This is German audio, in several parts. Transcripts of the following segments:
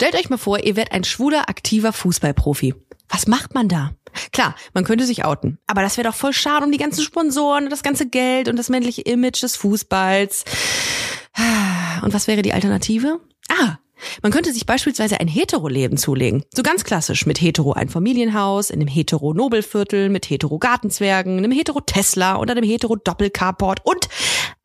Stellt euch mal vor, ihr werdet ein schwuler, aktiver Fußballprofi. Was macht man da? Klar, man könnte sich outen. Aber das wäre doch voll schade um die ganzen Sponsoren und das ganze Geld und das männliche Image des Fußballs. Und was wäre die Alternative? Ah, man könnte sich beispielsweise ein Hetero-Leben zulegen. So ganz klassisch mit Hetero ein Familienhaus, in einem Hetero-Nobelviertel, mit Hetero-Gartenzwergen, einem Hetero-Tesla oder einem Hetero-Doppelcarport und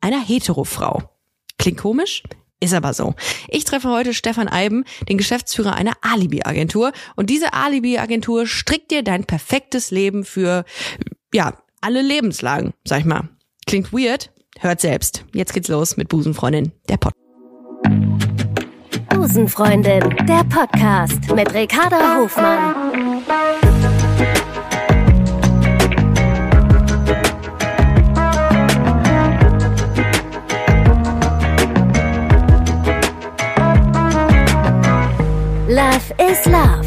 einer Hetero-Frau. Klingt komisch? Ist aber so. Ich treffe heute Stefan Eiben, den Geschäftsführer einer Alibi-Agentur. Und diese Alibi-Agentur strickt dir dein perfektes Leben für, ja, alle Lebenslagen, sag ich mal. Klingt weird? Hört selbst. Jetzt geht's los mit Busenfreundin, der Pod. Busenfreundin, der Podcast mit Ricarda Hofmann. Love is Love.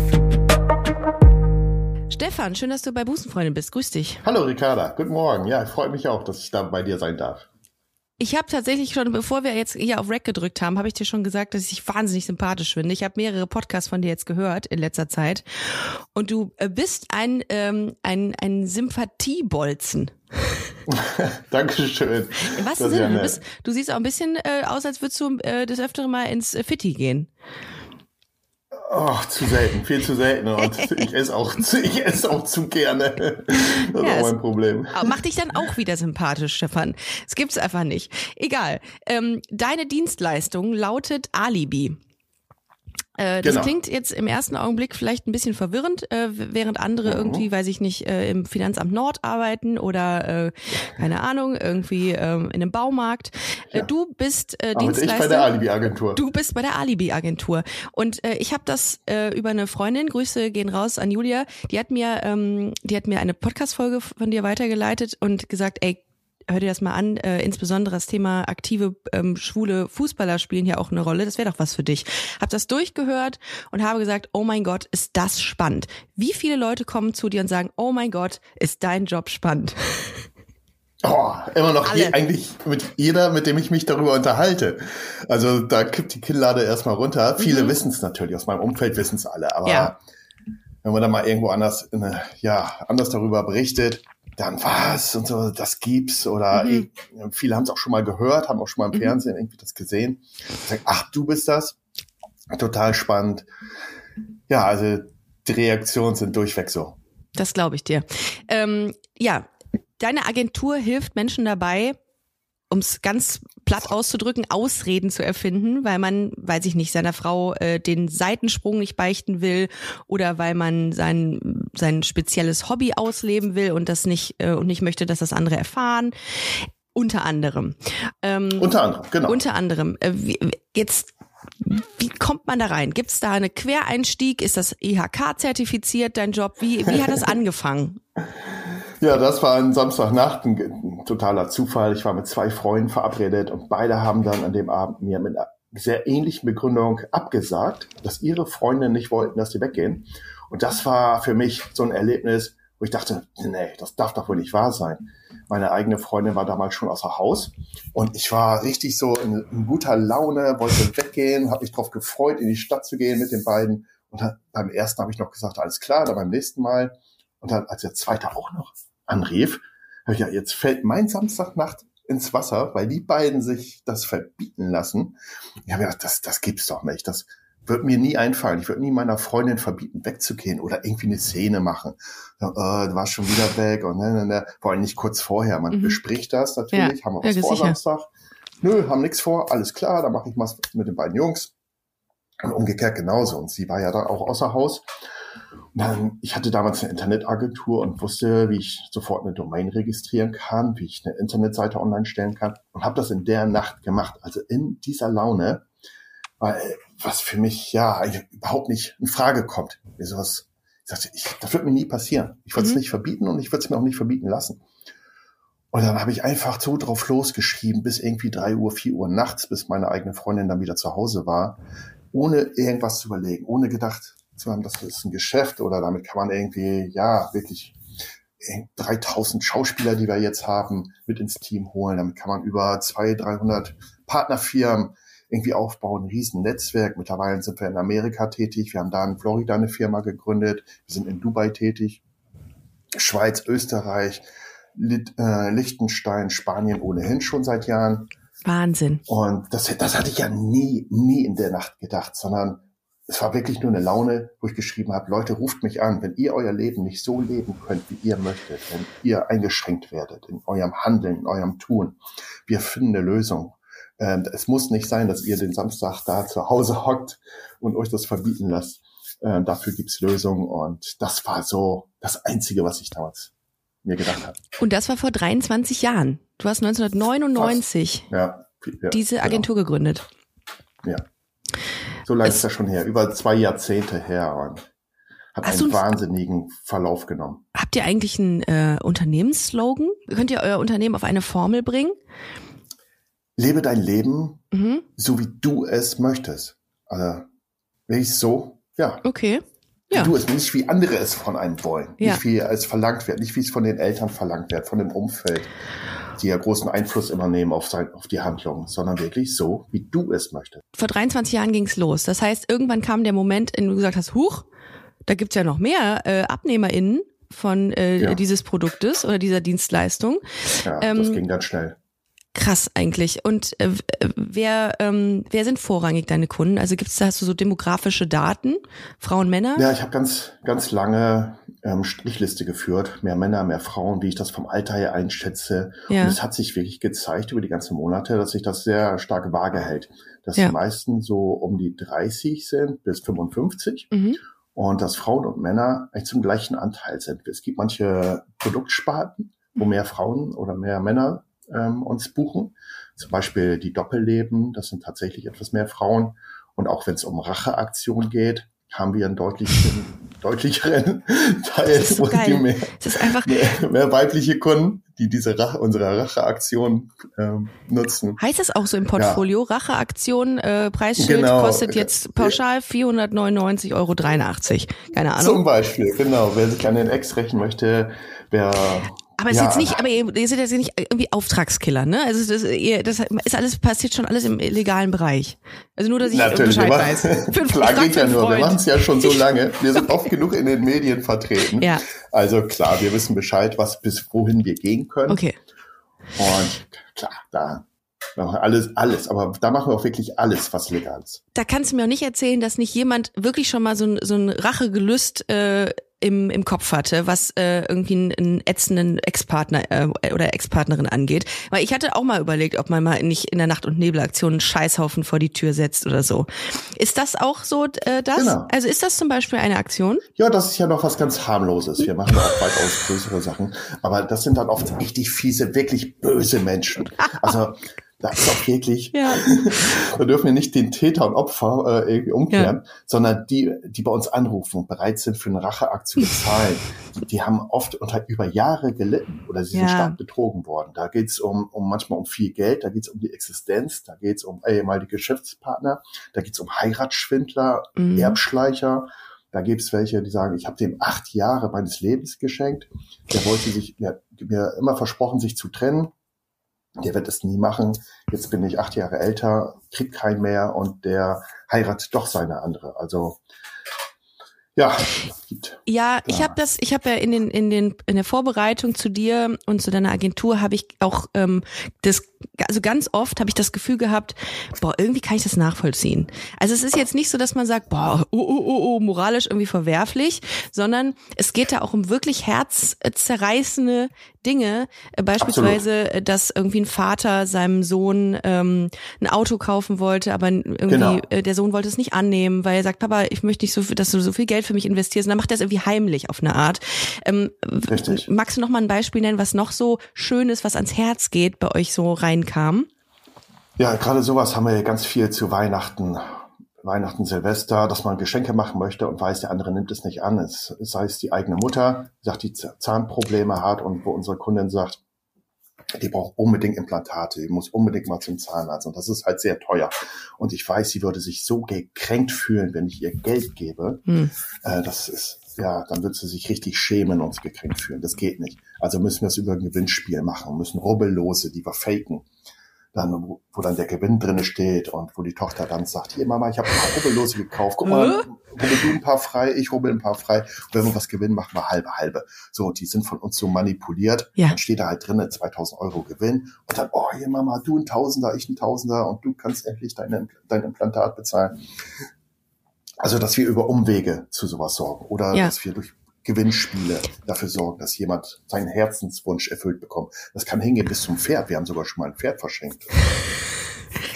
Stefan, schön, dass du bei Busenfreundin bist. Grüß dich. Hallo Ricarda, guten Morgen. Ja, ich freue mich auch, dass ich da bei dir sein darf. Ich habe tatsächlich schon, bevor wir jetzt hier auf Rack gedrückt haben, habe ich dir schon gesagt, dass ich dich wahnsinnig sympathisch finde. Ich habe mehrere Podcasts von dir jetzt gehört in letzter Zeit. Und du äh, bist ein, ähm, ein, ein Sympathiebolzen. Dankeschön. In was Sinne? Ja du, bist, du siehst auch ein bisschen äh, aus, als würdest du äh, das öftere mal ins äh, Fitti gehen. Oh, zu selten, viel zu selten. Und ich esse auch zu, ich esse auch zu gerne. Das ja, ist auch mein Problem. Macht dich dann auch wieder sympathisch, Stefan. Es gibt's einfach nicht. Egal. Ähm, deine Dienstleistung lautet Alibi. Äh, das genau. klingt jetzt im ersten Augenblick vielleicht ein bisschen verwirrend, äh, während andere mhm. irgendwie, weiß ich nicht, äh, im Finanzamt Nord arbeiten oder äh, keine Ahnung, irgendwie ähm, in einem Baumarkt. Äh, ja. Du bist äh, Dienstleister. Ich bei der Alibi-Agentur. Du bist bei der Alibi-Agentur. Und äh, ich habe das äh, über eine Freundin, Grüße gehen raus an Julia, die hat mir, ähm, die hat mir eine Podcast-Folge von dir weitergeleitet und gesagt, ey, hör dir das mal an, äh, insbesondere das Thema aktive ähm, schwule Fußballer spielen hier auch eine Rolle. Das wäre doch was für dich. Hab das durchgehört und habe gesagt, oh mein Gott, ist das spannend. Wie viele Leute kommen zu dir und sagen, oh mein Gott, ist dein Job spannend? Oh, immer noch je, eigentlich mit jeder, mit dem ich mich darüber unterhalte. Also da kippt die Killlade erstmal runter. Mhm. Viele wissen es natürlich, aus meinem Umfeld wissen es alle, aber ja. wenn man dann mal irgendwo anders, eine, ja, anders darüber berichtet, dann was und so, das gibt's oder mhm. ich, viele haben es auch schon mal gehört, haben auch schon mal im mhm. Fernsehen irgendwie das gesehen. Sagen, ach, du bist das? Total spannend. Ja, also die Reaktionen sind durchweg so. Das glaube ich dir. Ähm, ja, deine Agentur hilft Menschen dabei, um es ganz platt auszudrücken, Ausreden zu erfinden, weil man, weiß ich nicht, seiner Frau äh, den Seitensprung nicht beichten will oder weil man sein sein spezielles Hobby ausleben will und das nicht äh, und nicht möchte, dass das andere erfahren. Unter anderem. Ähm, unter anderem, genau. Unter anderem. Äh, wie, jetzt wie kommt man da rein? Gibt es da einen Quereinstieg? Ist das IHK zertifiziert, dein Job? Wie, wie hat das angefangen? Ja, das war ein Samstagnacht, ein, ein, totaler Zufall. Ich war mit zwei Freunden verabredet und beide haben dann an dem Abend mir mit einer sehr ähnlichen Begründung abgesagt, dass ihre Freunde nicht wollten, dass sie weggehen. Und das war für mich so ein Erlebnis, wo ich dachte, nee, das darf doch wohl nicht wahr sein. Meine eigene Freundin war damals schon außer Haus und ich war richtig so in, in guter Laune, wollte weggehen, habe mich darauf gefreut, in die Stadt zu gehen mit den beiden. Und dann, beim ersten habe ich noch gesagt, alles klar, dann beim nächsten Mal. Und dann, als der zweite auch noch anrief, habe ich ja, jetzt fällt mein Samstagnacht ins Wasser, weil die beiden sich das verbieten lassen. Ich habe gedacht, das, das gibt's doch nicht. Das wird mir nie einfallen. Ich würde nie meiner Freundin verbieten, wegzugehen oder irgendwie eine Szene machen. So, äh, du warst schon wieder weg und ne, ne, ne. vor allem nicht kurz vorher. Man mhm. bespricht das natürlich, ja, haben wir was ja, vor sicher. Samstag. Nö, haben nichts vor, alles klar, dann mache ich was mit den beiden Jungs. Und umgekehrt genauso. Und sie war ja da auch außer Haus. Dann, ich hatte damals eine Internetagentur und wusste, wie ich sofort eine Domain registrieren kann, wie ich eine Internetseite online stellen kann und habe das in der Nacht gemacht. Also in dieser Laune, weil was für mich ja überhaupt nicht in Frage kommt. Wie sowas, ich sagte, ich, das wird mir nie passieren. Ich würde es mhm. nicht verbieten und ich würde es mir auch nicht verbieten lassen. Und dann habe ich einfach so drauf losgeschrieben, bis irgendwie drei Uhr, vier Uhr nachts, bis meine eigene Freundin dann wieder zu Hause war, ohne irgendwas zu überlegen, ohne gedacht zu haben, das ist ein Geschäft oder damit kann man irgendwie, ja, wirklich 3000 Schauspieler, die wir jetzt haben, mit ins Team holen. Damit kann man über 200, 300 Partnerfirmen irgendwie aufbauen, ein riesen Netzwerk. Mittlerweile sind wir in Amerika tätig. Wir haben da in Florida eine Firma gegründet. Wir sind in Dubai tätig. Schweiz, Österreich, Lit, äh, Liechtenstein, Spanien ohnehin schon seit Jahren. Wahnsinn. Und das, das hatte ich ja nie, nie in der Nacht gedacht, sondern es war wirklich nur eine Laune, wo ich geschrieben habe, Leute, ruft mich an, wenn ihr euer Leben nicht so leben könnt, wie ihr möchtet, wenn ihr eingeschränkt werdet in eurem Handeln, in eurem Tun. Wir finden eine Lösung. Ähm, es muss nicht sein, dass ihr den Samstag da zu Hause hockt und euch das verbieten lasst. Ähm, dafür gibt's Lösungen und das war so das Einzige, was ich damals mir gedacht habe. Und das war vor 23 Jahren. Du hast 1999 ja, ja, diese genau. Agentur gegründet. Ja. So lange ist das schon her, über zwei Jahrzehnte her und hat Hast einen wahnsinnigen Verlauf genommen. Habt ihr eigentlich einen äh, Unternehmensslogan? Könnt ihr euer Unternehmen auf eine Formel bringen? Lebe dein Leben, Mhm. so wie du es möchtest. Also, wirklich so, ja. Okay. Wie Ja. du es, nicht wie andere es von einem wollen. Ja. Nicht wie es verlangt wird, nicht wie es von den Eltern verlangt wird, von dem Umfeld, die ja großen Einfluss immer nehmen auf, sein, auf die Handlung, sondern wirklich so, wie du es möchtest. Vor 23 Jahren ging's los. Das heißt, irgendwann kam der Moment, in dem du gesagt hast, huch, da gibt's ja noch mehr äh, AbnehmerInnen von äh, Ja. dieses Produktes oder dieser Dienstleistung. Ja, Ähm, das ging ganz schnell. Krass eigentlich. Und äh, äh, wer, ähm, wer sind vorrangig deine Kunden? Also gibt's da, hast du so demografische Daten? Frauen, Männer? Ja, ich habe ganz, ganz lange ähm, Strichliste geführt, mehr Männer, mehr Frauen, wie ich das vom Alter her einschätze. Ja. Und es hat sich wirklich gezeigt über die ganzen Monate, dass sich das sehr stark vage hält. Dass Ja. die meisten so um die 30 sind bis 55 Mhm. und dass Frauen und Männer eigentlich zum gleichen Anteil sind. Es gibt manche Produktsparten, wo mehr Frauen oder mehr Männer ähm, uns buchen. Zum Beispiel die Doppelleben, das sind tatsächlich etwas mehr Frauen. Und auch wenn es um Racheaktion geht, haben wir einen deutlichen, deutlicheren Teil, Das so wo die geil. mehr, Es ist einfach, mehr, mehr weibliche Kunden, die diese Rache, unsere Racheaktion ähm, nutzen. heißt das auch so im Portfolio? Racheaktion, äh, Preisschild Genau. kostet jetzt pauschal 499,83 Euro. Keine Zum Ahnung. Beispiel, genau. Wer sich an den Ex rächen möchte, wer Aber es ist ja, jetzt nicht, aber ihr, ihr seid jetzt nicht irgendwie Auftragskiller, ne? Also das, ihr, das ist alles, passiert schon alles im legalen Bereich. Also nur, dass ich Natürlich, Bescheid wir weiß. Für, klar geht ja nur, wir machen es ja schon so lange. Wir sind oft genug in den Medien vertreten. Ja. Also klar, wir wissen Bescheid, was bis wohin wir gehen können. Okay. Und klar, da machen wir alles, alles, aber da machen wir auch wirklich alles, was legal ist. Da kannst du mir auch nicht erzählen, dass nicht jemand wirklich schon mal so ein, so ein Rachegelüst äh, im, im Kopf hatte, was äh, irgendwie einen, ätzenden Ex-Partner äh, oder Ex-Partnerin angeht. Weil ich hatte auch mal überlegt, ob man mal nicht in der Nacht- und Nebelaktion einen Scheißhaufen vor die Tür setzt oder so. Ist das auch so äh, das? Genau. Also ist das zum Beispiel eine Aktion? Ja, das ist ja noch was ganz harmloses. Wir machen auch weitaus größere Sachen. Aber das sind dann oft richtig fiese, wirklich böse Menschen. Also, da ist auch wirklich, Ja. da dürfen wir nicht den Täter und Opfer äh, irgendwie umkehren, sondern die, die bei uns anrufen und bereit sind, für eine Racheakt zu bezahlen. die, die haben oft unter über Jahre gelitten oder sie sind Ja. stark betrogen worden. Da geht's um, um manchmal um viel Geld, da geht's um die Existenz, da geht's um ehemalige Geschäftspartner, da geht's um Heiratsschwindler, Mhm. Erbschleicher. Da gibt's welche, die sagen, ich habe dem acht Jahre meines Lebens geschenkt. Der wollte sich, der hat mir immer versprochen, sich zu trennen. Der wird es nie machen. Jetzt bin ich acht Jahre älter, krieg keinen mehr und der heiratet doch seine andere. Also ja, gibt. Ja, ich habe das, ich habe ja in den in den in der Vorbereitung zu dir und zu deiner Agentur habe ich auch ähm, das also ganz oft habe ich das Gefühl gehabt, boah, irgendwie kann ich das nachvollziehen. Also es ist jetzt nicht so, dass man sagt, boah, oh, oh, oh, oh, moralisch irgendwie verwerflich, sondern es geht da auch um wirklich herzzerreißende Dinge, äh, beispielsweise, äh, dass irgendwie ein Vater seinem Sohn ähm, ein Auto kaufen wollte, aber irgendwie Genau. äh, der Sohn wollte es nicht annehmen, weil er sagt, Papa, ich möchte nicht so, viel, dass du so viel Geld für mich investierst. Und dann macht er es irgendwie heimlich auf eine Art. Ähm, Richtig. Magst du noch mal ein Beispiel nennen, was noch so schön ist, was ans Herz geht, bei euch so reinkam? Ja, gerade sowas haben wir ja ganz viel zu Weihnachten, Weihnachten, Silvester, dass man Geschenke machen möchte und weiß, der andere nimmt es nicht an. Es sei es die eigene Mutter, die sagt, die Zahnprobleme hat und wo unsere Kundin sagt, die braucht unbedingt Implantate, die muss unbedingt mal zum Zahnarzt und das ist halt sehr teuer. Und ich weiß, sie würde sich so gekränkt fühlen, wenn ich ihr Geld gebe. Hm. Äh, das ist, ja, dann wird sie sich richtig schämen und gekränkt fühlen. Das geht nicht. Also müssen wir es über ein Gewinnspiel machen, müssen Rubbellose, die wir faken. Dann, wo, dann der Gewinn drinne steht und wo die Tochter dann sagt, hier Mama, ich habe ein paar Rubbellose gekauft, guck mal, rubbel du ein paar frei, ich rubbel ein paar frei. Und wenn wir was gewinnen, machen wir halbe, halbe. So, die sind von uns so manipuliert. Ja. Dann steht da halt drinne 2000 Euro Gewinn und dann, oh, hier Mama, du ein Tausender, ich ein Tausender und du kannst endlich dein, dein Implantat bezahlen. Also, dass wir über Umwege zu sowas sorgen oder Ja. dass wir durch Gewinnspiele dafür sorgen, dass jemand seinen Herzenswunsch erfüllt bekommt. Das kann hingehen bis zum Pferd. Wir haben sogar schon mal ein Pferd verschenkt.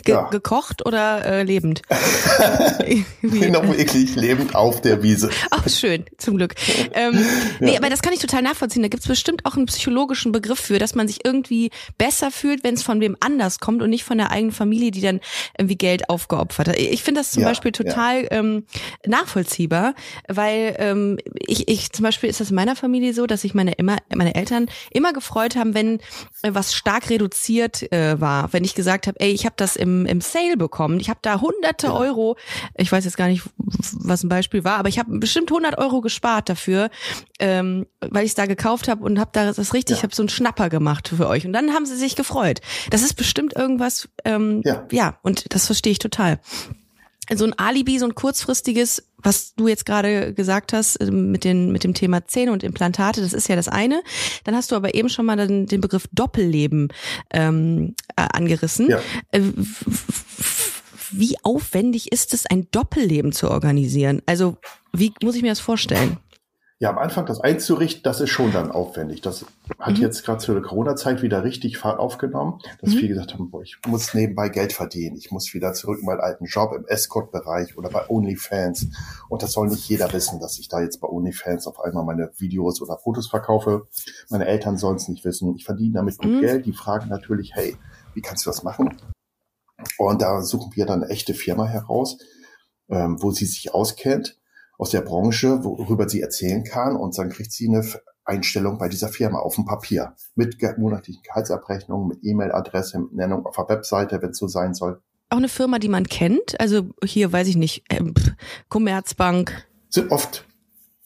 Ge Ja. Gekocht oder äh, lebend? Wie- Noch wirklich lebend auf der Wiese. Ach, schön, zum Glück. Ähm, Nee, aber das kann ich total nachvollziehen. Da gibt's bestimmt auch einen psychologischen Begriff für, dass man sich irgendwie besser fühlt, wenn es von wem anders kommt und nicht von der eigenen Familie, die dann irgendwie Geld aufgeopfert hat. Ich finde das zum Ja, Beispiel total ähm, nachvollziehbar, weil ähm, ich, ich zum Beispiel ist das in meiner Familie so, dass sich meine immer meine Eltern immer gefreut haben, wenn äh, was stark reduziert äh, war. Wenn ich gesagt habe, ey, ich habe das im, im Sale bekommen, ich habe da hunderte Ja. Euro, ich weiß jetzt gar nicht, was ein Beispiel war, aber ich habe bestimmt 100 Euro gespart dafür, ähm, weil ich es da gekauft habe und habe da das richtig, Ja. ich habe so einen Schnapper gemacht für euch und dann haben sie sich gefreut. Das ist bestimmt irgendwas, ähm, Ja. ja, und das verstehe ich total. So ein Alibi, so ein kurzfristiges, was du jetzt gerade gesagt hast äh, mit, den, mit dem Thema Zähne und Implantate, das ist ja das eine. Dann hast du aber eben schon mal den, den Begriff Doppelleben ähm, äh, angerissen. Ja. Äh, Wie aufwendig ist es, ein Doppelleben zu organisieren? Also wie muss ich mir das vorstellen? Ja, am Anfang das einzurichten, das ist schon dann aufwendig. Das hat Mhm. jetzt gerade zu der Corona-Zeit wieder richtig Fahrt aufgenommen, dass Mhm. viele gesagt haben, boah, ich muss nebenbei Geld verdienen. Ich muss wieder zurück in meinen alten Job im Escort-Bereich oder bei OnlyFans. Und das soll nicht jeder wissen, dass ich da jetzt bei OnlyFans auf einmal meine Videos oder Fotos verkaufe. Meine Eltern sollen es nicht wissen. Ich verdiene damit gut Mhm. Geld. Die fragen natürlich, hey, wie kannst du das machen? Und da suchen wir dann eine echte Firma heraus, ähm, wo sie sich auskennt aus der Branche, worüber sie erzählen kann und dann kriegt sie eine Einstellung bei dieser Firma auf dem Papier mit monatlichen Gehaltsabrechnungen, mit E-Mail-Adresse, mit Nennung auf der Webseite, wenn es so sein soll. Auch eine Firma, die man kennt? Also hier weiß ich nicht, ähm, Commerzbank. Sind oft,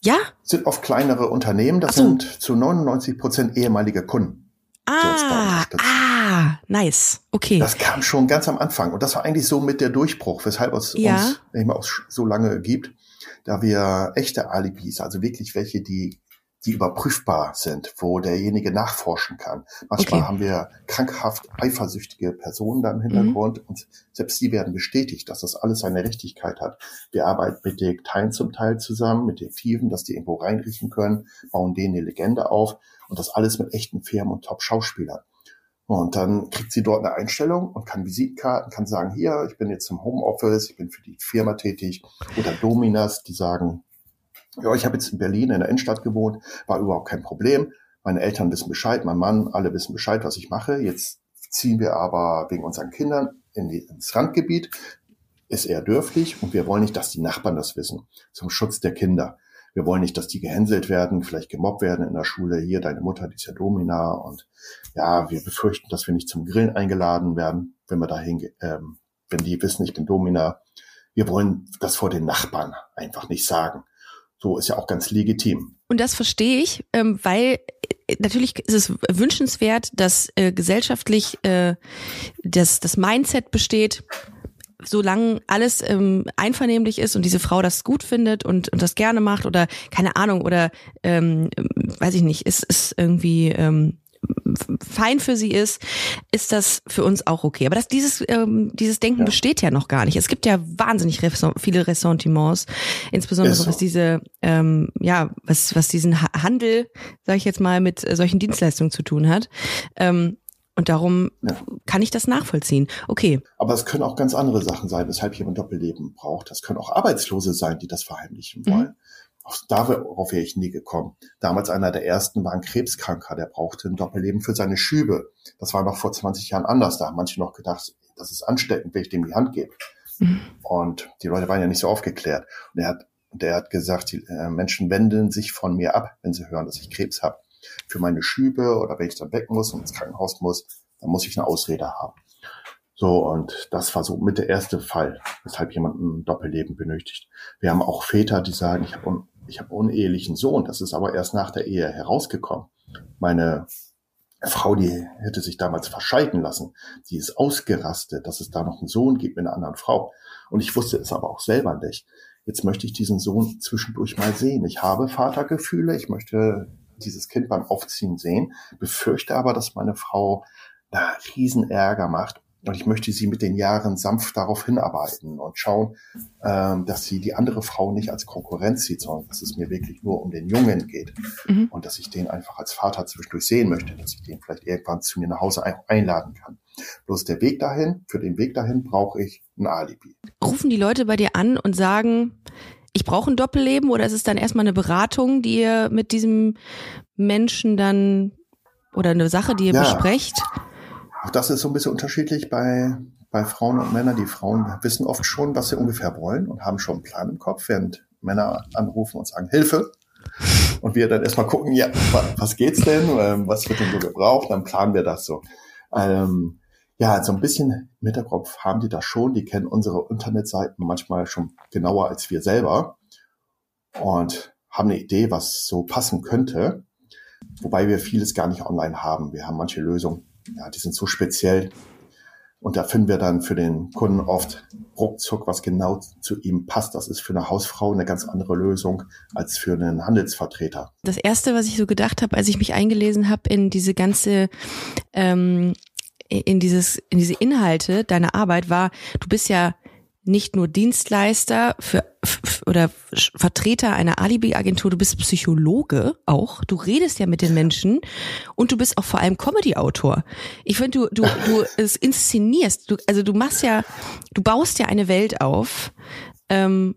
Ja? sind oft kleinere Unternehmen, das so. sind zu 99 Prozent ehemalige Kunden. Ah, ah, nice. Okay. Das kam schon ganz am Anfang und das war eigentlich so mit der Durchbruch, weshalb es Ja. uns nicht aus so lange gibt, da wir echte Alibis, also wirklich welche, die die überprüfbar sind, wo derjenige nachforschen kann. Manchmal Okay. haben wir krankhaft eifersüchtige Personen da im Mhm. Hintergrund und selbst die werden bestätigt, dass das alles seine Richtigkeit hat. Wir arbeiten mit Detektiven zum Teil zusammen, mit Detektiven, dass die irgendwo reinriechen können, bauen denen eine Legende auf und das alles mit echten Firmen und Top-Schauspielern. Und dann kriegt sie dort eine Einstellung und kann Visitenkarten, kann sagen, hier, ich bin jetzt im Homeoffice, ich bin für die Firma tätig. Oder Dominas, die sagen, ja, ich habe jetzt in Berlin in der Innenstadt gewohnt, war überhaupt kein Problem. Meine Eltern wissen Bescheid, mein Mann, alle wissen Bescheid, was ich mache. Jetzt ziehen wir aber wegen unseren Kindern in die, ins Randgebiet, ist eher dörflich und wir wollen nicht, dass die Nachbarn das wissen, zum Schutz der Kinder. Wir wollen nicht, dass die gehänselt werden, vielleicht gemobbt werden in der Schule. Hier, deine Mutter, die ist ja Domina. Und ja, wir befürchten, dass wir nicht zum Grillen eingeladen werden, wenn wir dahin, ähm, wenn die wissen, ich bin Domina. Wir wollen das vor den Nachbarn einfach nicht sagen. So ist ja auch ganz legitim. Und das verstehe ich, ähm, weil äh, natürlich ist es wünschenswert, dass äh, gesellschaftlich äh, das, das Mindset besteht, solange alles ähm, einvernehmlich ist und diese Frau das gut findet und, und das gerne macht oder keine Ahnung oder ähm, weiß ich nicht, ist, ist irgendwie ähm, fein für sie ist, ist das für uns auch okay. Aber das, dieses, ähm, dieses Denken Ja. besteht ja noch gar nicht. Es gibt ja wahnsinnig viele Ressentiments, insbesondere so. was diese, ähm, ja, was, was diesen Ha- Handel, sage ich jetzt mal, mit äh, solchen Dienstleistungen zu tun hat. Ähm, und darum Ja. kann ich das nachvollziehen. Okay. Aber es können auch ganz andere Sachen sein, weshalb jemand Doppelleben braucht. Das können auch Arbeitslose sein, die das verheimlichen Mhm. wollen. Auch darauf wäre ich nie gekommen. Damals einer der ersten war ein Krebskranker, der brauchte ein Doppelleben für seine Schübe. Das war noch vor 20 Jahren anders. Da haben manche noch gedacht, das ist ansteckend, wenn ich dem die Hand gebe. Mhm. Und die Leute waren ja nicht so aufgeklärt. Und er hat, und er hat gesagt, die äh, Menschen wenden sich von mir ab, wenn sie hören, dass ich Krebs habe. Für meine Schübe oder wenn ich dann weg muss und ins Krankenhaus muss, dann muss ich eine Ausrede haben. So, und das war so mit der erste Fall, weshalb jemand ein Doppelleben benötigt. Wir haben auch Väter, die sagen, ich habe un ich hab unehelichen Sohn. Das ist aber erst nach der Ehe herausgekommen. Meine Frau, die hätte sich damals verscheiden lassen. Die ist ausgerastet, dass es da noch einen Sohn gibt mit einer anderen Frau. Und ich wusste es aber auch selber nicht. Jetzt möchte ich diesen Sohn zwischendurch mal sehen. Ich habe Vatergefühle. Ich möchte dieses Kind beim Aufziehen sehen, befürchte aber, dass meine Frau da riesen Ärger macht und ich möchte sie mit den Jahren sanft darauf hinarbeiten und schauen, ähm, dass sie die andere Frau nicht als Konkurrenz sieht, sondern dass es mir wirklich nur um den Jungen geht. Mhm. Und dass ich den einfach als Vater zwischendurch sehen möchte, dass ich den vielleicht irgendwann zu mir nach Hause einladen kann. Bloß der Weg dahin, für den Weg dahin brauche ich ein Alibi. Rufen die Leute bei dir an und sagen, ich brauche ein Doppelleben oder ist es dann erstmal eine Beratung, die ihr mit diesem Menschen dann oder eine Sache, die ihr ja. besprecht? Auch das ist so ein bisschen unterschiedlich bei, bei Frauen und Männern. Die Frauen wissen oft schon, was sie ungefähr wollen und haben schon einen Plan im Kopf, während Männer anrufen und sagen, Hilfe. Und wir dann erstmal gucken, ja, was geht's denn? Ähm, was wird denn so gebraucht? Dann planen wir das so. Ähm, ja, so ein bisschen im Hinterkopf haben die das schon. Die kennen unsere Internetseiten manchmal schon genauer als wir selber und haben eine Idee, was so passen könnte. Wobei wir vieles gar nicht online haben. Wir haben manche Lösungen, ja, die sind so speziell. Und da finden wir dann für den Kunden oft ruckzuck, was genau zu ihm passt. Das ist für eine Hausfrau eine ganz andere Lösung als für einen Handelsvertreter. Das erste, was ich so gedacht habe, als ich mich eingelesen habe in diese ganze ähm, in dieses in diese Inhalte deiner Arbeit war, du bist ja nicht nur Dienstleister für, oder Vertreter einer Alibi-Agentur, du bist Psychologe auch. Du redest ja mit den Menschen und du bist auch vor allem Comedy-Autor. Ich finde, du, du, du es inszenierst, du, also du machst ja, du baust ja eine Welt auf, ähm,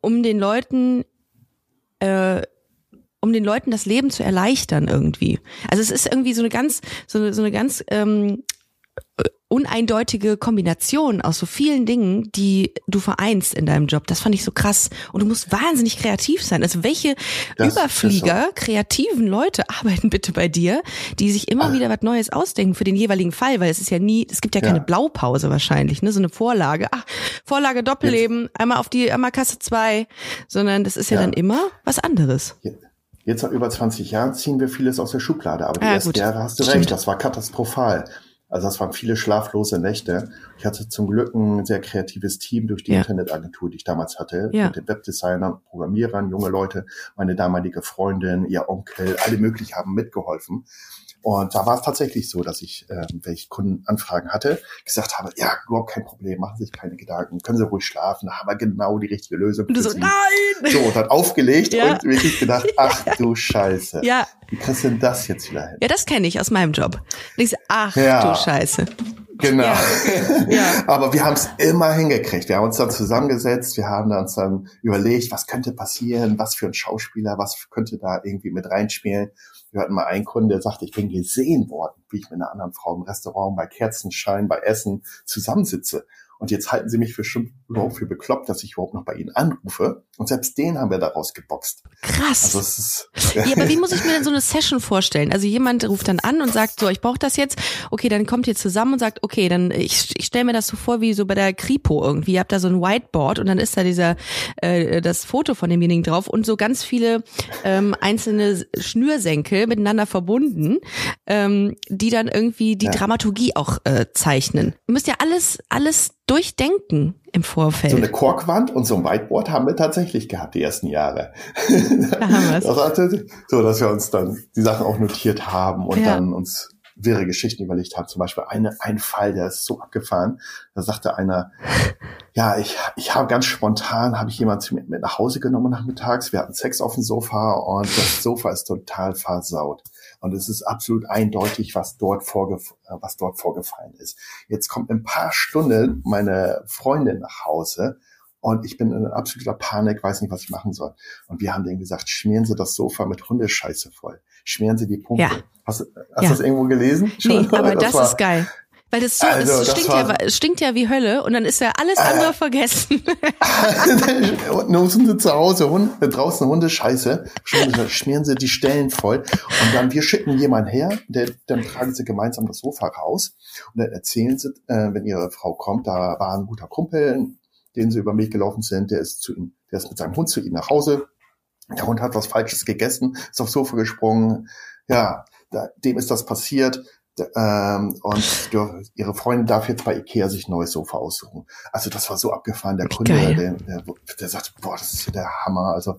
um den Leuten äh, um den Leuten das Leben zu erleichtern irgendwie. Also es ist irgendwie so eine ganz, so eine, so eine ganz ähm, uneindeutige Kombination aus so vielen Dingen, die du vereinst in deinem Job. Das fand ich so krass. Und du musst wahnsinnig kreativ sein. Also welche das Überflieger, kreativen Leute arbeiten bitte bei dir, die sich immer Ach. wieder was Neues ausdenken für den jeweiligen Fall, weil es ist ja nie, es gibt ja keine ja. Blaupause wahrscheinlich, ne? So eine Vorlage. Ach, Vorlage Doppelleben, einmal auf die, einmal Kasse zwei, sondern das ist ja, ja. dann immer was anderes. Jetzt nach über 20 Jahren ziehen wir vieles aus der Schublade, aber die ja, ersten gut. Jahre hast du Stimmt. recht, das war katastrophal. Also das waren viele schlaflose Nächte. Ich hatte zum Glück ein sehr kreatives Team durch die ja. Internetagentur, die ich damals hatte, ja. mit den Webdesignern, Programmierern, junge Leute, meine damalige Freundin, ihr Onkel, alle möglich haben mitgeholfen. Und da war es tatsächlich so, dass ich, äh, wenn ich Kundenanfragen hatte, gesagt habe, ja, überhaupt kein Problem, machen Sie sich keine Gedanken, können Sie ruhig schlafen, da haben wir genau die richtige Lösung. Und du so, Sie. nein! So, und dann aufgelegt ja. und wirklich gedacht, ach du Scheiße. Ja. Wie kriegst du denn das jetzt wieder hin? Ja, das kenne ich aus meinem Job. Und ich so, ach ja. du Scheiße. Genau. Ja. ja. Aber wir haben es immer hingekriegt. Wir haben uns dann zusammengesetzt, wir haben uns dann überlegt, was könnte passieren, was für ein Schauspieler, was könnte da irgendwie mit reinspielen. Wir hatten mal einen Kunden, der sagte, ich bin gesehen worden, wie ich mit einer anderen Frau im Restaurant bei Kerzenschein, bei Essen zusammensitze. Und jetzt halten sie mich für, überhaupt für bekloppt, dass ich überhaupt noch bei ihnen anrufe. Und selbst den haben wir daraus geboxt. Krass. Also es ist ja, aber wie muss ich mir denn so eine Session vorstellen? Also jemand ruft dann an und sagt so, ich brauche das jetzt. Okay, dann kommt ihr zusammen und sagt, okay, dann ich, ich stelle mir das so vor wie so bei der Kripo irgendwie. Ihr habt da so ein Whiteboard und dann ist da dieser äh, das Foto von demjenigen drauf und so ganz viele ähm, einzelne Schnürsenkel miteinander verbunden, ähm, die dann irgendwie die ja. Dramaturgie auch äh, zeichnen. Ihr müsst ja alles alles durchdenken im Vorfeld. So eine Korkwand und so ein Whiteboard haben wir tatsächlich gehabt die ersten Jahre. Da haben wir es. so, dass wir uns dann die Sachen auch notiert haben und ja. dann uns wirre Geschichten überlegt haben. Zum Beispiel eine, ein Fall, der ist so abgefahren. Da sagte einer, ja, ich, ich habe ganz spontan, habe ich jemanden mit, mit nach Hause genommen nachmittags. Wir hatten Sex auf dem Sofa und das Sofa ist total versaut. Und es ist absolut eindeutig, was dort, vorgef äh, was dort vorgefallen ist. Jetzt kommt in ein paar Stunden meine Freundin nach Hause und ich bin in absoluter Panik, weiß nicht, was ich machen soll. Und wir haben denen gesagt, schmieren Sie das Sofa mit Hundescheiße voll. Schmieren Sie die Punkte. Ja. Hast, hast ja. du das irgendwo gelesen? Nee, aber das, das ist geil. Weil das so, also, es stinkt, ja, es stinkt ja wie Hölle und dann ist ja alles andere äh, vergessen. Nun sind sie zu Hause, Hund, äh, draußen Hundescheiße, schmieren sie die Stellen voll und dann wir schicken jemanden her, der, dann tragen sie gemeinsam das Sofa raus und dann erzählen sie, äh, wenn ihre Frau kommt, da war ein guter Kumpel, den sie über Weg gelaufen sind, der ist zu ihm, der ist mit seinem Hund zu ihnen nach Hause. Der Hund hat was Falsches gegessen, ist aufs Sofa gesprungen. Ja, da, dem ist das passiert. Ähm, und ihre Freundin darf jetzt bei Ikea sich neues Sofa aussuchen. Also das war so abgefahren. Der Kunde, der, der, der sagt, boah, das ist hier der Hammer. Also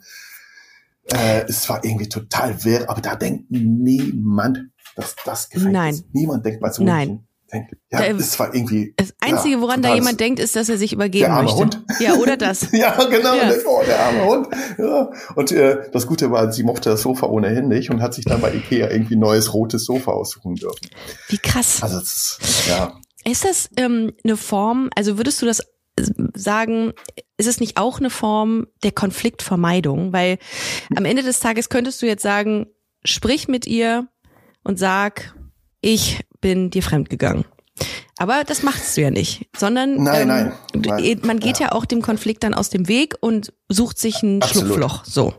äh, es war irgendwie total wirr, aber da denkt niemand, dass das gefällt. Nein. Niemand denkt bei so Nein. Denkt, ja, da, das war irgendwie. Das Einzige, ja, woran da jemand denkt, ist, dass er sich übergeben der arme möchte. Hund. Ja, oder das. ja, genau. Ja. Oh, der arme Hund. Ja. Und äh, das Gute war, sie mochte das Sofa ohnehin nicht und hat sich dann bei Ikea irgendwie ein neues rotes Sofa aussuchen dürfen. Wie krass. Also das, ja. Ist das ähm, eine Form, also würdest du das sagen, ist es nicht auch eine Form der Konfliktvermeidung? Weil am Ende des Tages könntest du jetzt sagen, sprich mit ihr und sag, ich bin dir fremdgegangen. Aber das machst du ja nicht, sondern nein, ähm, nein, nein, man geht ja. ja. auch dem Konflikt dann aus dem Weg und sucht sich ein Absolut. Schlupfloch. So.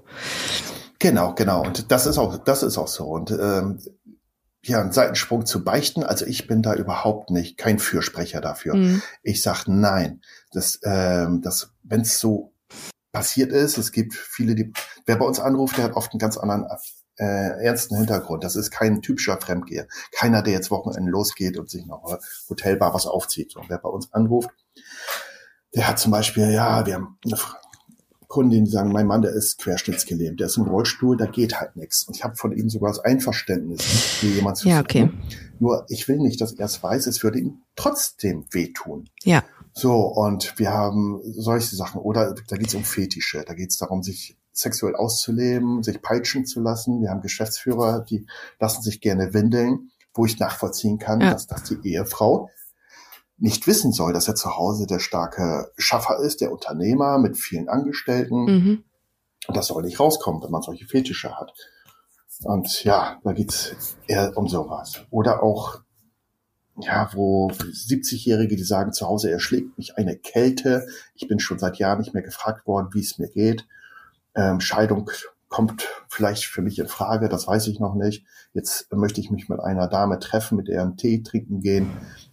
Genau, genau. Und das ist auch, das ist auch so. Und ähm, ja, einen Seitensprung zu beichten, also ich bin da überhaupt nicht kein Fürsprecher dafür. Mhm. Ich sag nein. Das, ähm, das, wenn es so passiert ist, es gibt viele, die, wer bei uns anruft, der hat oft einen ganz anderen äh, ernsten Hintergrund. Das ist kein typischer Fremdgeher. Keiner, der jetzt Wochenende losgeht und sich noch Hotelbar was aufzieht. So, wer bei uns anruft, der hat zum Beispiel, ja, wir haben eine Kundin, die sagen, mein Mann, der ist querschnittsgelähmt, der ist im Rollstuhl, da geht halt nichts. Und ich habe von ihm sogar das Einverständnis, wie jemand zu Ja, okay. Nur ich will nicht, dass er es weiß, es würde ihm trotzdem wehtun. Ja. So, und wir haben solche Sachen. Oder da geht es um Fetische, da geht es darum, sich sexuell auszuleben, sich peitschen zu lassen. Wir haben Geschäftsführer, die lassen sich gerne windeln, wo ich nachvollziehen kann, ja. dass, dass die Ehefrau nicht wissen soll, dass er zu Hause der starke Schaffer ist, der Unternehmer mit vielen Angestellten. Mhm. Und das soll nicht rauskommen, wenn man solche Fetische hat. Und ja, da geht's eher um sowas. Oder auch, ja, wo 70-Jährige, die sagen, zu Hause erschlägt mich eine Kälte. Ich bin schon seit Jahren nicht mehr gefragt worden, wie es mir geht. Ähm, Scheidung kommt vielleicht für mich in Frage, das weiß ich noch nicht. Jetzt möchte ich mich mit einer Dame treffen, mit der einen Tee trinken gehen.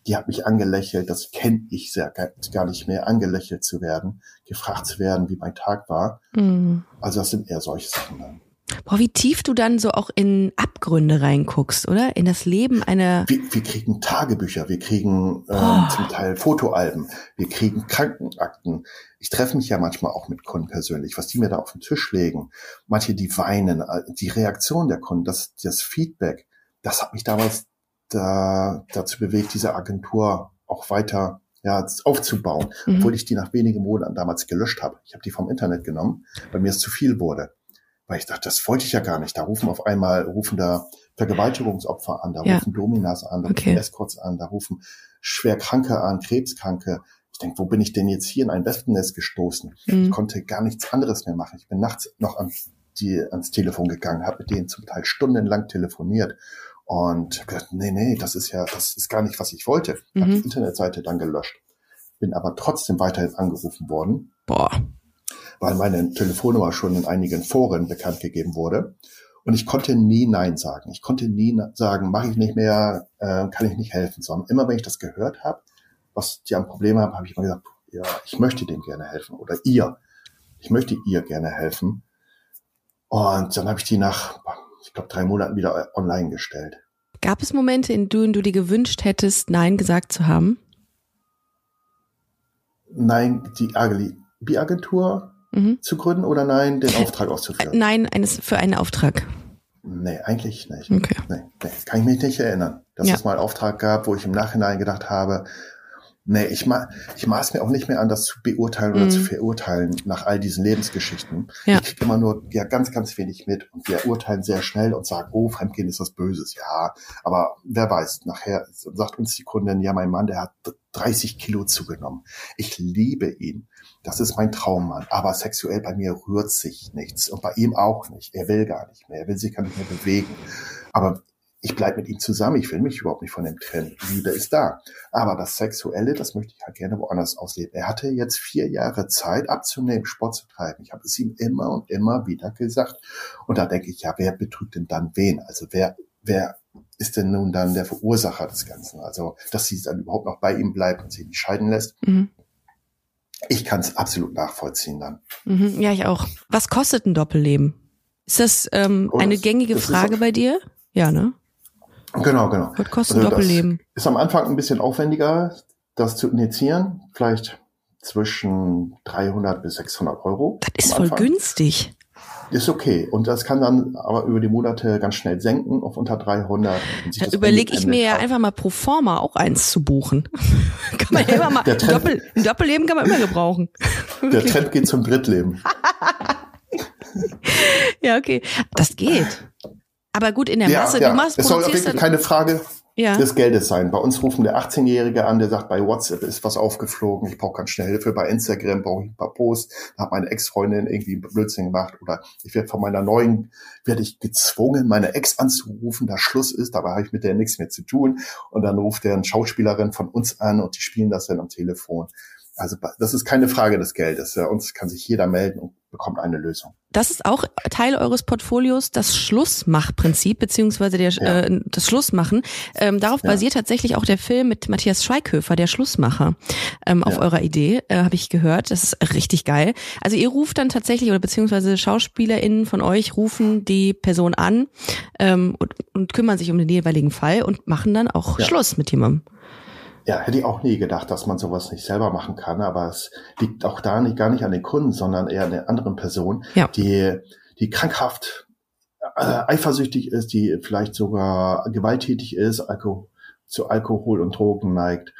Die hat mich angelächelt, das kenne ich sehr gar nicht mehr, angelächelt zu werden, gefragt zu werden, wie mein Tag war. Mhm. Also das sind eher solche Sachen dann. Boah, wie tief du dann so auch in Abgründe reinguckst, oder? In das Leben einer. Wir, wir kriegen Tagebücher, wir kriegen äh, oh. zum Teil Fotoalben, wir kriegen Krankenakten. Ich treffe mich ja manchmal auch mit Kunden persönlich, was die mir da auf den Tisch legen. Manche, die weinen, äh, die Reaktion der Kunden, das, das Feedback, das hat mich damals da, dazu bewegt, diese Agentur auch weiter ja, aufzubauen, mhm. obwohl ich die nach wenigen Monaten damals gelöscht habe. Ich habe die vom Internet genommen, weil mir es zu viel wurde weil ich dachte, das wollte ich ja gar nicht. Da rufen auf einmal, rufen da Vergewaltigungsopfer an, da ja. rufen Dominas an, da okay. rufen Escorts an, da rufen Schwerkranke an, Krebskranke. Ich denke, wo bin ich denn jetzt hier in ein Wespennest gestoßen? Mhm. Ich konnte gar nichts anderes mehr machen. Ich bin nachts noch an die, ans Telefon gegangen, habe mit denen zum Teil stundenlang telefoniert und gedacht, nee, nee, das ist ja, das ist gar nicht, was ich wollte. Mhm. Habe die Internetseite dann gelöscht. Bin aber trotzdem weiterhin angerufen worden. Boah weil meine Telefonnummer schon in einigen Foren bekannt gegeben wurde. Und ich konnte nie Nein sagen. Ich konnte nie sagen, mache ich nicht mehr, äh, kann ich nicht helfen, sondern immer wenn ich das gehört habe, was die an Probleme haben, habe ich immer gesagt, ja, ich möchte dem gerne helfen oder ihr. Ich möchte ihr gerne helfen. Und dann habe ich die nach, ich glaube, drei Monaten wieder online gestellt. Gab es Momente, in denen du dir gewünscht hättest, Nein gesagt zu haben? Nein, die Agli-Agentur mhm. zu gründen oder nein, den Auftrag auszuführen? Nein, eines für einen Auftrag. Nee, eigentlich nicht. Okay. Nee, nee, kann ich mich nicht erinnern, dass ja. es mal einen Auftrag gab, wo ich im Nachhinein gedacht habe, nee, ich, ma ich maß mir auch nicht mehr an, das zu beurteilen oder mhm. zu verurteilen nach all diesen Lebensgeschichten. Ja. Ich kriege immer nur ja ganz, ganz wenig mit und wir urteilen sehr schnell und sagen, oh, Fremdgehen ist was Böses. Ja, aber wer weiß, nachher sagt uns die Kundin, ja, mein Mann, der hat 30 Kilo zugenommen. Ich liebe ihn. Das ist mein Traummann. Aber sexuell bei mir rührt sich nichts. Und bei ihm auch nicht. Er will gar nicht mehr. Er will sich gar nicht mehr bewegen. Aber ich bleib mit ihm zusammen. Ich will mich überhaupt nicht von ihm trennen. Liebe ist da. Aber das Sexuelle, das möchte ich halt gerne woanders ausleben. Er hatte jetzt vier Jahre Zeit abzunehmen, Sport zu treiben. Ich habe es ihm immer und immer wieder gesagt. Und da denke ich, ja, wer betrügt denn dann wen? Also wer, wer ist denn nun dann der Verursacher des Ganzen? Also, dass sie dann überhaupt noch bei ihm bleibt und sie nicht scheiden lässt. Mhm. Ich kann es absolut nachvollziehen dann. Mhm, ja, ich auch. Was kostet ein Doppelleben? Ist das ähm, oh, eine das, gängige das Frage bei dir? Ja, ne? Genau, genau. Was kostet Also ein Doppelleben? Ist am Anfang ein bisschen aufwendiger, das zu initiieren. Vielleicht zwischen 300 bis 600 Euro. Das ist voll günstig. Ist okay. Und das kann dann aber über die Monate ganz schnell senken auf unter 300. Und sich Da überlege ich mir ja einfach mal pro forma auch eins zu buchen. kann man ja immer mal, Trend- Doppel, ein Doppelleben kann man immer gebrauchen. Der Trend geht zum Drittleben. Ja, okay. Das geht. Aber gut, in der Masse, du machst, es soll produzierst wirklich dann, keine Frage ja. des Geldes sein. Bei uns rufen der 18-Jährige an, der sagt, bei WhatsApp ist was aufgeflogen, ich brauche ganz schnell Hilfe. Bei Instagram brauche ich ein paar Posts, da hat meine Ex-Freundin irgendwie Blödsinn gemacht oder ich werde von meiner neuen, werde ich gezwungen, meine Ex anzurufen, da Schluss ist, dabei habe ich mit der nichts mehr zu tun. Und dann ruft der eine Schauspielerin von uns an und die spielen das dann am Telefon. Also das ist keine Frage des Geldes. Ja. Uns kann sich jeder melden und bekommt eine Lösung. Das ist auch Teil eures Portfolios, das Schlussmachprinzip, beziehungsweise der, Ja. äh, das Schlussmachen. Ähm, darauf Ja. basiert tatsächlich auch der Film mit Matthias Schweighöfer, der Schlussmacher, ähm, auf Ja. eurer Idee, äh, habe ich gehört. Das ist richtig geil. Also ihr ruft dann tatsächlich, oder beziehungsweise SchauspielerInnen von euch rufen die Person an ähm, und, und kümmern sich um den jeweiligen Fall und machen dann auch. Schluss mit jemandem. Ja, hätte ich auch nie gedacht, dass man sowas nicht selber machen kann, aber es liegt auch da nicht, gar nicht an den Kunden, sondern eher an der anderen Person, Ja. die, die krankhaft äh, eifersüchtig ist, die vielleicht sogar gewalttätig ist, Alko zu Alkohol und Drogen neigt.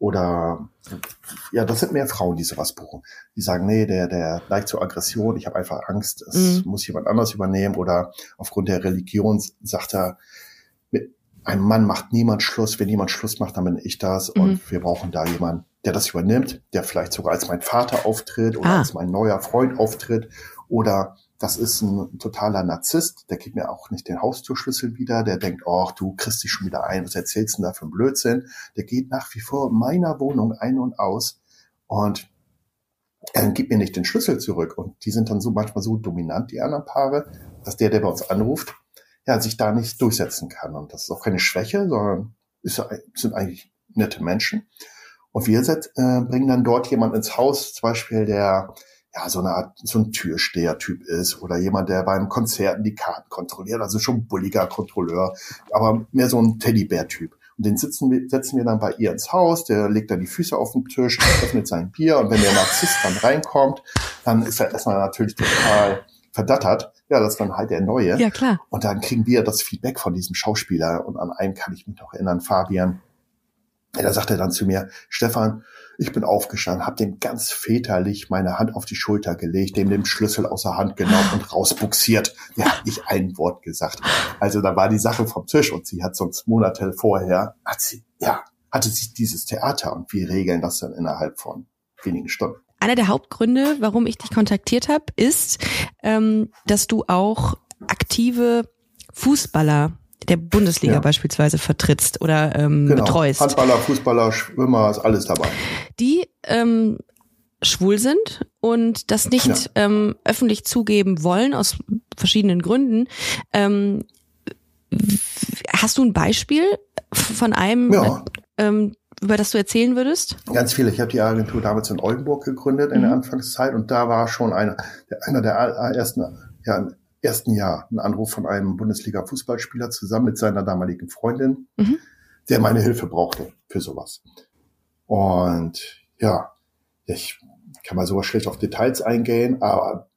Oder ja, das sind mehr Frauen, die sowas buchen. Die sagen, nee, der, der neigt zur Aggression, ich habe einfach Angst, es Mhm. muss jemand anders übernehmen. Oder aufgrund der Religion sagt er, mit einem Mann macht niemand Schluss. Wenn jemand Schluss macht, dann bin ich das. Mhm. Und wir brauchen da jemanden, der das übernimmt, der vielleicht sogar als mein Vater auftritt oder Ah. als mein neuer Freund auftritt. Oder das ist ein totaler Narzisst, der gibt mir auch nicht den Haustürschlüssel wieder, der denkt, oh, du kriegst dich schon wieder ein, was erzählst du denn da für einen Blödsinn? Der geht nach wie vor in meiner Wohnung ein und aus und er gibt mir nicht den Schlüssel zurück. Und die sind dann so manchmal so dominant, die anderen Paare, dass der, der bei uns anruft, ja, sich da nicht durchsetzen kann. Und das ist auch keine Schwäche, sondern ist, sind eigentlich nette Menschen. Und wir set, äh, bringen dann dort jemand ins Haus, zum Beispiel der ja so eine Art so ein Türsteher-Typ ist oder jemand, der beim Konzerten die Karten kontrolliert, also schon bulliger Kontrolleur, aber mehr so ein Teddybär-Typ. Und den sitzen wir, setzen wir dann bei ihr ins Haus, der legt dann die Füße auf den Tisch, öffnet sein Bier und wenn der Narzisst dann reinkommt, dann ist er erstmal natürlich total verdattert. Ja, das dann halt der Neue. Ja, klar. Und dann kriegen wir das Feedback von diesem Schauspieler. Und an einen kann ich mich noch erinnern, Fabian. Ja, da sagt er dann zu mir, Stefan, ich bin aufgestanden, habe dem ganz väterlich meine Hand auf die Schulter gelegt, dem den Schlüssel aus der Hand genommen und rausbuxiert. Hat nicht ein Wort gesagt. Also da war die Sache vom Tisch und sie hat sonst Monate vorher, hat sie, ja, hatte sich dieses Theater und wir regeln das dann innerhalb von wenigen Stunden. Einer der Hauptgründe, warum ich dich kontaktiert habe, ist, ähm, dass du auch aktive Fußballer der Bundesliga Ja. beispielsweise vertrittst oder ähm, Genau. betreust, Handballer, Fußballer, Schwimmer, ist alles dabei. die ähm, schwul sind und das nicht Ja. ähm, öffentlich zugeben wollen aus verschiedenen Gründen. Ähm, hast du ein Beispiel von einem, Ja. ähm, über das du erzählen würdest? Ganz viele. Ich habe die Agentur damals in Oldenburg gegründet in der Mhm. Anfangszeit und da war schon einer, der, einer der ersten, ja, im ersten Jahr ein Anruf von einem Bundesliga-Fußballspieler zusammen mit seiner damaligen Freundin, Mhm. der meine Hilfe brauchte für sowas. Und ja, ich kann mal sowas schlecht auf Details eingehen, aber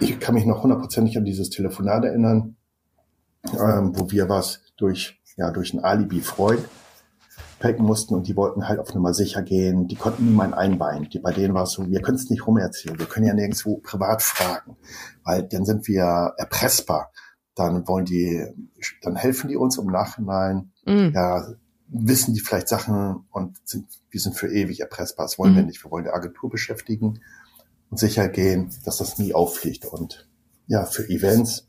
ich kann mich noch hundertprozentig an dieses Telefonat erinnern, ähm, wo wir was durch, ja, durch ein Alibi-Freund packen mussten und die wollten halt auf Nummer sicher gehen. Die konnten niemand einweihen. Die, bei denen war es so, wir können es nicht rumerzählen. Wir können ja nirgendwo privat fragen, weil dann sind wir erpressbar. Dann wollen die, dann helfen die uns im Nachhinein. Mhm. Ja, wissen die vielleicht Sachen und sind, wir sind für ewig erpressbar. Das wollen wir Mhm. nicht. Wir wollen die Agentur beschäftigen und sicher gehen, dass das nie auffliegt. Und ja, für Events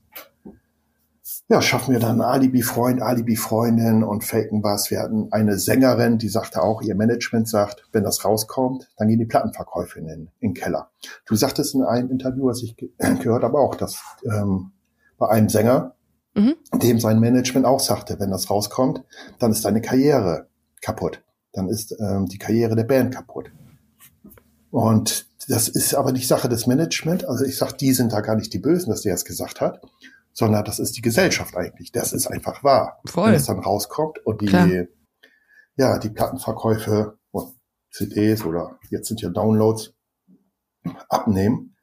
ja, schaffen wir dann Alibi-Freund, Alibi-Freundin und faken was. Wir hatten eine Sängerin, die sagte auch, ihr Management sagt, wenn das rauskommt, dann gehen die Plattenverkäufe in den, in den Keller. Du sagtest in einem Interview, was ich ge gehört habe, auch, dass ähm, bei einem Sänger, Mhm. dem sein Management auch sagte, wenn das rauskommt, dann ist deine Karriere kaputt. Dann ist ähm, die Karriere der Band kaputt. Und das ist aber nicht Sache des Management. Also ich sag, die sind da gar nicht die Bösen, dass der es gesagt hat, sondern das ist die Gesellschaft eigentlich. Das ist einfach wahr. Voll. Wenn es dann rauskommt und die, Klar. ja, die Plattenverkäufe und CDs oder jetzt sind ja Downloads abnehmen,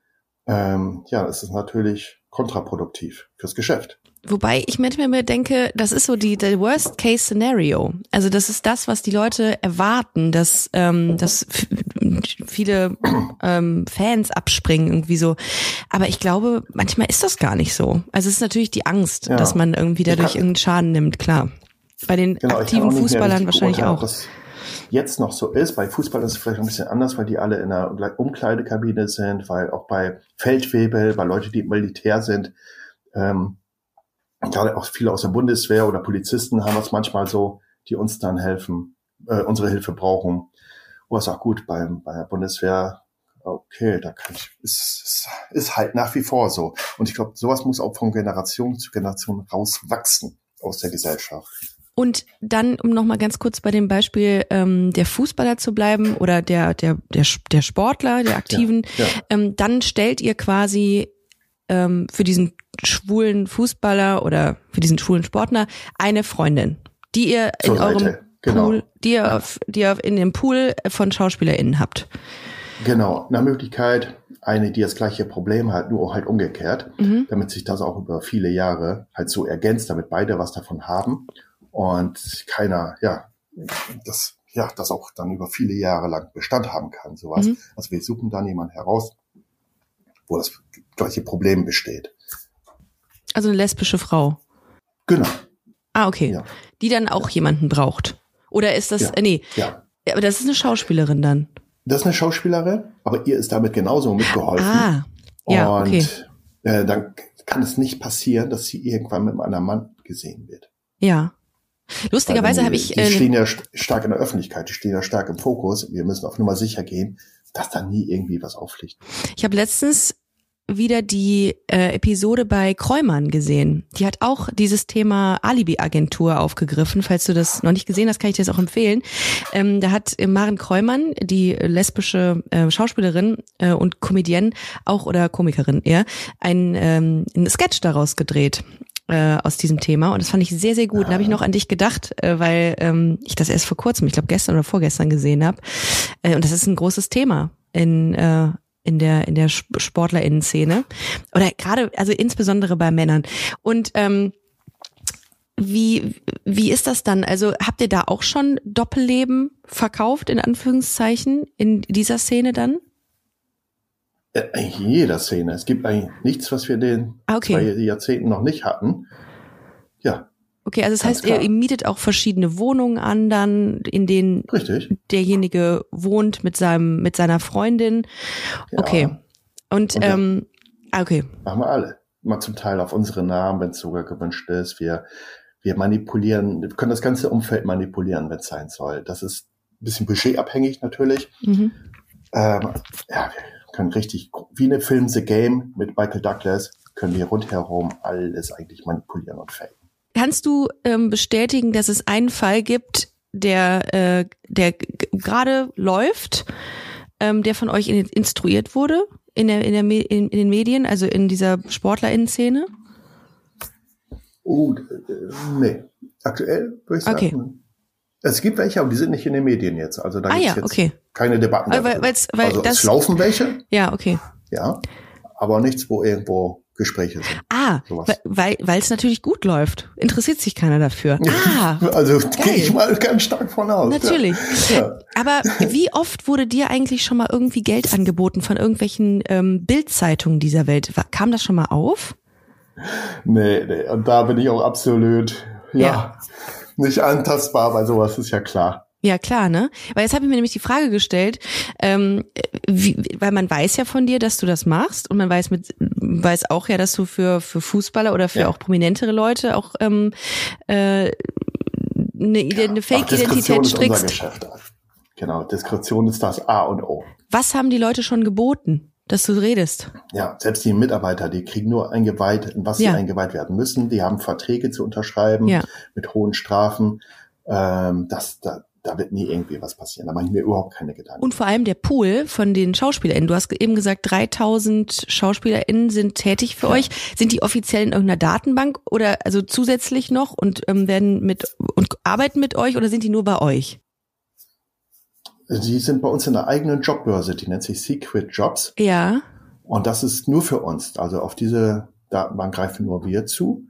ähm, ja, ist es natürlich kontraproduktiv fürs Geschäft. Wobei ich manchmal mir denke, das ist so die der Worst Case Scenario. Also das ist das, was die Leute erwarten, dass ähm, dass viele ähm, Fans abspringen irgendwie so. Aber ich glaube, manchmal ist das gar nicht so. Also es ist natürlich die Angst, Ja. dass man irgendwie dadurch irgendeinen Schaden nimmt. Klar. Bei den Genau, aktiven Fußballern wahrscheinlich auch. das jetzt noch so ist. Bei Fußball ist es vielleicht ein bisschen anders, weil die alle in einer Umkleidekabine sind, weil auch bei Feldwebel, bei Leuten, die im Militär sind, ähm, gerade auch viele aus der Bundeswehr oder Polizisten haben es manchmal so, die uns dann helfen, äh, unsere Hilfe brauchen. Oh, ist auch gut beim, bei der Bundeswehr. Okay, da kann ich, ist, ist, ist halt nach wie vor so. Und ich glaube, sowas muss auch von Generation zu Generation rauswachsen aus der Gesellschaft. Und dann, um nochmal ganz kurz bei dem Beispiel ähm, der Fußballer zu bleiben oder der, der, der, der Sportler, der Aktiven, Ja, ja. Ähm, dann stellt ihr quasi ähm, für diesen schwulen Fußballer oder für diesen schwulen Sportler eine Freundin, die ihr in Zur eurem Seite, genau. Pool, die ihr, auf, die ihr in dem Pool von SchauspielerInnen habt. Genau, eine Möglichkeit, eine, die das gleiche Problem hat, nur halt umgekehrt, Mhm. damit sich das auch über viele Jahre halt so ergänzt, damit beide was davon haben und keiner, ja, das, ja, das auch dann über viele Jahre lang Bestand haben kann, sowas. Mhm. Also wir suchen dann jemanden heraus, wo das gleiche Problem besteht. Also eine lesbische Frau. Genau, Ah, okay. Ja. Die dann auch jemanden braucht. Oder ist das, Ja. äh, nee, ja. aber das ist eine Schauspielerin dann. Das ist eine Schauspielerin, aber ihr ist damit genauso mitgeholfen. Ah, ja, und okay. äh, dann kann es nicht passieren, dass sie irgendwann mit einem anderen Mann gesehen wird. Ja. Lustigerweise habe ich Die äh, stehen ja st- stark in der Öffentlichkeit, die stehen ja stark im Fokus. Wir müssen auf Nummer sicher gehen, dass da nie irgendwie was auffliegt. Ich habe letztens wieder die äh, Episode bei Kräumann gesehen. Die hat auch dieses Thema Alibi-Agentur aufgegriffen. Falls du das noch nicht gesehen hast, kann ich dir das auch empfehlen. Ähm, da hat äh, Maren Kräumann, die lesbische äh, Schauspielerin äh, und Comedienne, auch oder Komikerin eher, ein, ähm, ein Sketch daraus gedreht äh, aus diesem Thema und das fand ich sehr sehr gut. Da habe ich noch an dich gedacht, äh, weil ähm, ich das erst vor kurzem, ich glaube gestern oder vorgestern gesehen habe. Äh, und das ist ein großes Thema in äh, in der in der Sp- Sportlerinnen-Szene oder gerade also insbesondere bei Männern. Und ähm, wie wie ist das dann? Also habt ihr da auch schon Doppelleben verkauft in Anführungszeichen in dieser Szene dann? Äh, in jeder Szene. Es gibt eigentlich nichts, was wir den Ah, okay. zwei Jahrzehnten noch nicht hatten. Ja, Okay, also das Ganz heißt, ihr, klar. ihr mietet auch verschiedene Wohnungen an, dann in denen richtig. derjenige wohnt mit seinem mit seiner Freundin. Ja, Okay. Und, Und ähm, ah, okay. Machen wir alle. Mal zum Teil auf unsere Namen, wenn es sogar gewünscht ist. Wir, wir manipulieren, wir können das ganze Umfeld manipulieren, wenn es sein soll. Das ist ein bisschen budgetabhängig natürlich. Mhm. Ähm, ja, wir können richtig, wie eine Film The Game mit Michael Douglas, können wir rundherum alles eigentlich manipulieren und faken. Kannst du ähm, bestätigen, dass es einen Fall gibt, der äh, der gerade läuft, ähm, der von euch in, instruiert wurde in der in der Me in, in den Medien, also in dieser Sportlerinnen-Szene? Oh, nee. Aktuell würde ich sagen. Okay. Es gibt welche, aber die sind nicht in den Medien jetzt. Also da Ah ja, jetzt okay. keine Debatten. Aber weil's- weil also das- es laufen welche, Ja, okay. ja, aber nichts, wo irgendwo Gespräche sind. Ah, Sowas. we- weil weil es natürlich gut läuft. Interessiert sich keiner dafür. Ah, Also gehe ich mal ganz stark von aus. Natürlich. Ja. Aber wie oft wurde dir eigentlich schon mal irgendwie Geld angeboten von irgendwelchen ähm, Bildzeitungen dieser Welt? Kam das schon mal auf? Nee, nee, und da bin ich auch absolut, ja, Ja. nicht antastbar, weil sowas ist ja klar. Ja, klar, ne? Weil jetzt habe ich mir nämlich die Frage gestellt, ähm, wie, weil man weiß ja von dir, dass du das machst und man weiß mit weiß auch ja, dass du für für Fußballer oder für Ja. auch prominentere Leute auch ähm, äh, eine, Ide- eine Fake-Identität strickst. Geschäft. Genau, Diskretion ist das A und O. Was haben die Leute schon geboten, dass du redest? Ja, selbst die Mitarbeiter, die kriegen nur eingeweiht, in was Ja. sie eingeweiht werden müssen. Die haben Verträge zu unterschreiben Ja. mit hohen Strafen. Ähm, das, da, da wird nie irgendwie was passieren. Da mache ich mir überhaupt keine Gedanken. Und vor allem der Pool von den SchauspielerInnen. Du hast eben gesagt, 3000 SchauspielerInnen sind tätig für ja. euch. Sind die offiziell in irgendeiner Datenbank oder also zusätzlich noch und ähm, werden mit und arbeiten mit euch oder sind die nur bei euch? Die sind bei uns in einer eigenen Jobbörse, die nennt sich Secret Jobs. Ja. Und das ist nur für uns. Also auf diese Datenbank greifen nur wir zu,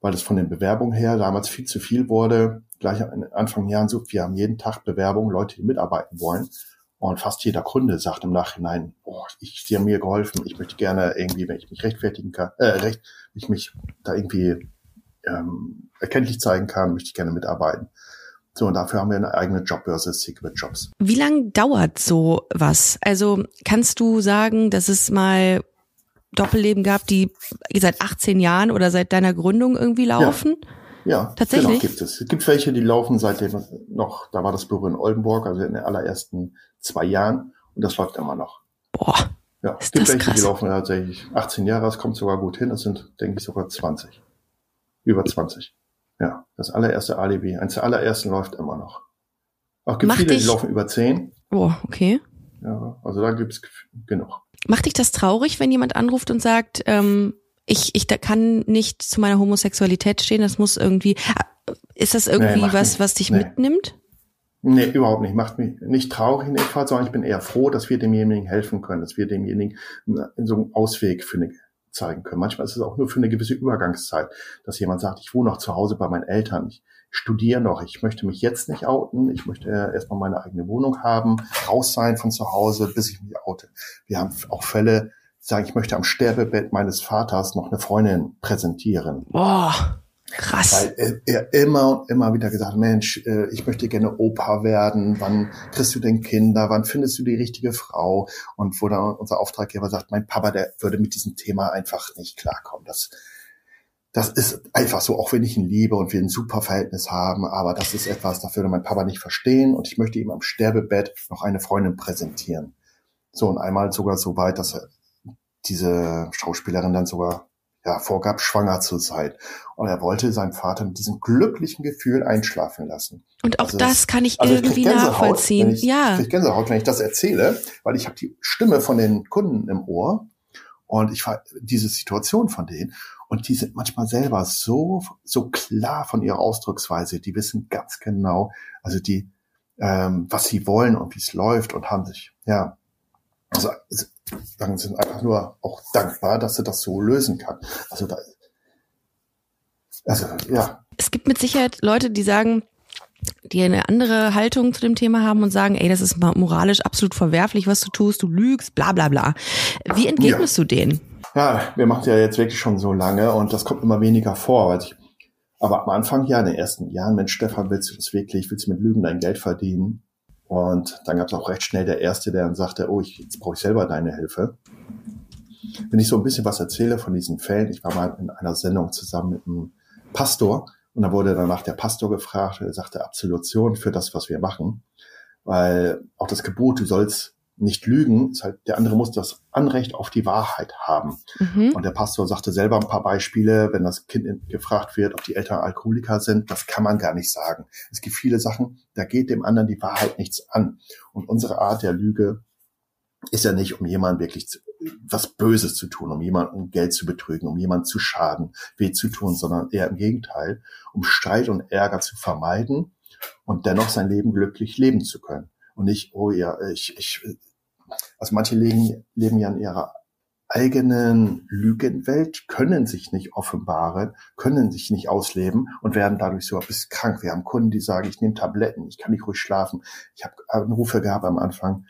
weil es von den Bewerbungen her damals viel zu viel wurde gleich Anfang Jahren so, wir haben jeden Tag Bewerbungen, Leute, die mitarbeiten wollen. Und fast jeder Kunde sagt im Nachhinein, oh, ich, sie haben mir geholfen, ich möchte gerne irgendwie, wenn ich mich rechtfertigen kann, äh, recht, ich mich da irgendwie ähm, erkenntlich zeigen kann, möchte ich gerne mitarbeiten. So, und dafür haben wir eine eigene Jobbörse, Secret Jobs. Wie lange dauert so was? Also kannst du sagen, dass es mal Doppelleben gab, die seit 18 Jahren oder seit deiner Gründung irgendwie laufen? Ja. Ja, tatsächlich. Genau, gibt es. Es gibt welche, die laufen seitdem noch, da war das Büro in Oldenburg, also in den allerersten zwei Jahren und das läuft immer noch. Boah. Ja, es gibt welche, krass. die laufen tatsächlich 18 Jahre, das kommt sogar gut hin, das sind, denke ich, sogar 20. Über 20. Ja, das allererste Alibi, eins der allerersten läuft immer noch. Auch gibt Mach viele, dich... die laufen über 10. Oh, okay. Ja, also da gibt's genug. Macht dich das traurig, wenn jemand anruft und sagt, ähm, ich, ich da kann nicht zu meiner Homosexualität stehen, das muss irgendwie, ist das irgendwie nee, was, was dich nee. mitnimmt? Nee, überhaupt nicht. Macht mich nicht traurig in Fall, sondern ich bin eher froh, dass wir demjenigen helfen können, dass wir demjenigen so einen Ausweg eine, zeigen können. Manchmal ist es auch nur für eine gewisse Übergangszeit, dass jemand sagt, ich wohne noch zu Hause bei meinen Eltern, ich studiere noch, ich möchte mich jetzt nicht outen, ich möchte erstmal meine eigene Wohnung haben, raus sein von zu Hause, bis ich mich oute. Wir haben auch Fälle, sagen, ich möchte am Sterbebett meines Vaters noch eine Freundin präsentieren. Boah. Krass. Weil er immer und immer wieder gesagt, Mensch, äh, ich möchte gerne Opa werden. Wann kriegst du denn Kinder? Wann findest du die richtige Frau? Und wo dann unser Auftraggeber sagt, mein Papa, der würde mit diesem Thema einfach nicht klarkommen. Das, das ist einfach so, auch wenn ich ihn liebe und wir ein super Verhältnis haben, aber das ist etwas, das würde mein Papa nicht verstehen und ich möchte ihm am Sterbebett noch eine Freundin präsentieren. So, und einmal sogar so weit, dass er diese Schauspielerin dann sogar ja, vorgab, schwanger zu sein. Und er wollte seinen Vater mit diesem glücklichen Gefühl einschlafen lassen. Und auch also das, kann ich also irgendwie ich nachvollziehen. Ich, ja. Ich Gänsehaut, wenn ich das erzähle, weil ich habe die Stimme von den Kunden im Ohr und ich war diese Situation von denen und die sind manchmal selber so so klar von ihrer Ausdrucksweise. Die wissen ganz genau, also die ähm, was sie wollen und wie es läuft und haben sich ja also dann sind einfach nur auch dankbar, dass sie das so lösen kann. Also da, also ja. Es gibt mit Sicherheit Leute, die sagen, die eine andere Haltung zu dem Thema haben und sagen, ey, das ist moralisch absolut verwerflich, was du tust, du lügst, bla bla bla. Wie entgegnest ja. du denen? Ja, wir machen ja jetzt wirklich schon so lange und das kommt immer weniger vor. Weil ich, aber am Anfang, ja, in den ersten Jahren, Mensch, Stefan, willst du das wirklich? Willst du mit Lügen dein Geld verdienen? Und dann gab es auch recht schnell der Erste, der dann sagte, oh, ich, jetzt brauche ich selber deine Hilfe. Wenn ich so ein bisschen was erzähle von diesen Fällen, ich war mal in einer Sendung zusammen mit einem Pastor und da wurde danach der Pastor gefragt, er sagte Absolution für das, was wir machen, weil auch das Gebot, du sollst nicht lügen, ist halt, der andere muss das Anrecht auf die Wahrheit haben. Mhm. Und der Pastor sagte selber ein paar Beispiele, wenn das Kind gefragt wird, ob die Eltern Alkoholiker sind, das kann man gar nicht sagen. Es gibt viele Sachen, da geht dem anderen die Wahrheit nichts an. Und unsere Art der Lüge ist ja nicht, um jemanden wirklich zu, was Böses zu tun, um jemanden Geld zu betrügen, um jemanden zu schaden, weh zu tun, sondern eher im Gegenteil, um Streit und Ärger zu vermeiden und dennoch sein Leben glücklich leben zu können. Und nicht, oh ja, ich, ich, also manche leben, leben ja in ihrer eigenen Lügenwelt, können sich nicht offenbaren, können sich nicht ausleben und werden dadurch so bis krank. Wir haben Kunden, die sagen, ich nehme Tabletten, ich kann nicht ruhig schlafen. Ich habe Anrufe gehabt am Anfang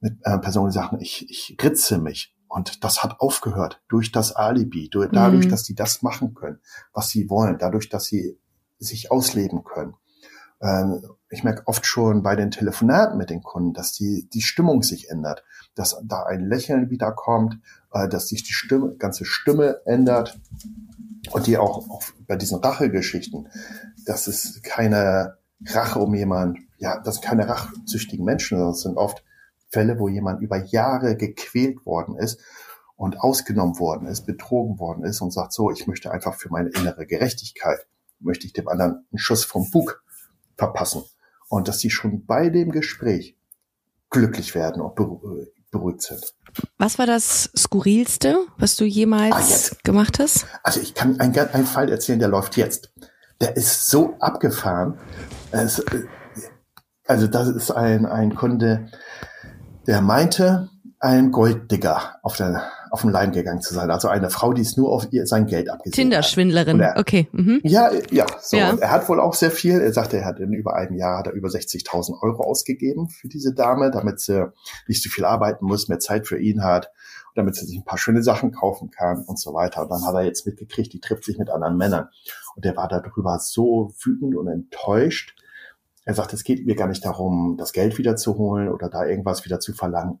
mit äh, Personen, die sagen, ich, ich ritze mich. Und das hat aufgehört durch das Alibi, durch, dadurch, mhm. dass sie das machen können, was sie wollen, dadurch, dass sie sich ausleben können. Ähm, ich merke oft schon bei den Telefonaten mit den Kunden, dass die, die Stimmung sich ändert, dass da ein Lächeln wiederkommt, äh, dass sich die Stimme, ganze Stimme ändert und die auch, auch bei diesen Rachegeschichten, das ist keine Rache um jemand, ja, das sind keine rachsüchtigen Menschen, sondern es sind oft Fälle, wo jemand über Jahre gequält worden ist und ausgenommen worden ist, betrogen worden ist und sagt so, ich möchte einfach für meine innere Gerechtigkeit, möchte ich dem anderen einen Schuss vom Bug verpassen. und dass sie schon bei dem Gespräch glücklich werden und beruhigt sind. Was war das Skurrilste, was du jemals ah, gemacht hast? Also ich kann einen, einen Fall erzählen, der läuft jetzt. Der ist so abgefahren. Es, also das ist ein, ein Kunde, der meinte, ein Golddigger auf, der, auf dem Leim gegangen zu sein. Also eine Frau, die es nur auf ihr sein Geld abgesehen Tinder-Schwindlerin, okay. Mhm. Ja, ja, so. Ja. Und er hat wohl auch sehr viel. Er sagte, er hat in über einem Jahr hat er über 60.000 Euro ausgegeben für diese Dame, damit sie nicht so viel arbeiten muss, mehr Zeit für ihn hat, damit sie sich ein paar schöne Sachen kaufen kann und so weiter. Und dann hat er jetzt mitgekriegt, die trifft sich mit anderen Männern. Und der war darüber so wütend und enttäuscht. Er sagt, es geht mir gar nicht darum, das Geld wiederzuholen oder da irgendwas wieder zu verlangen.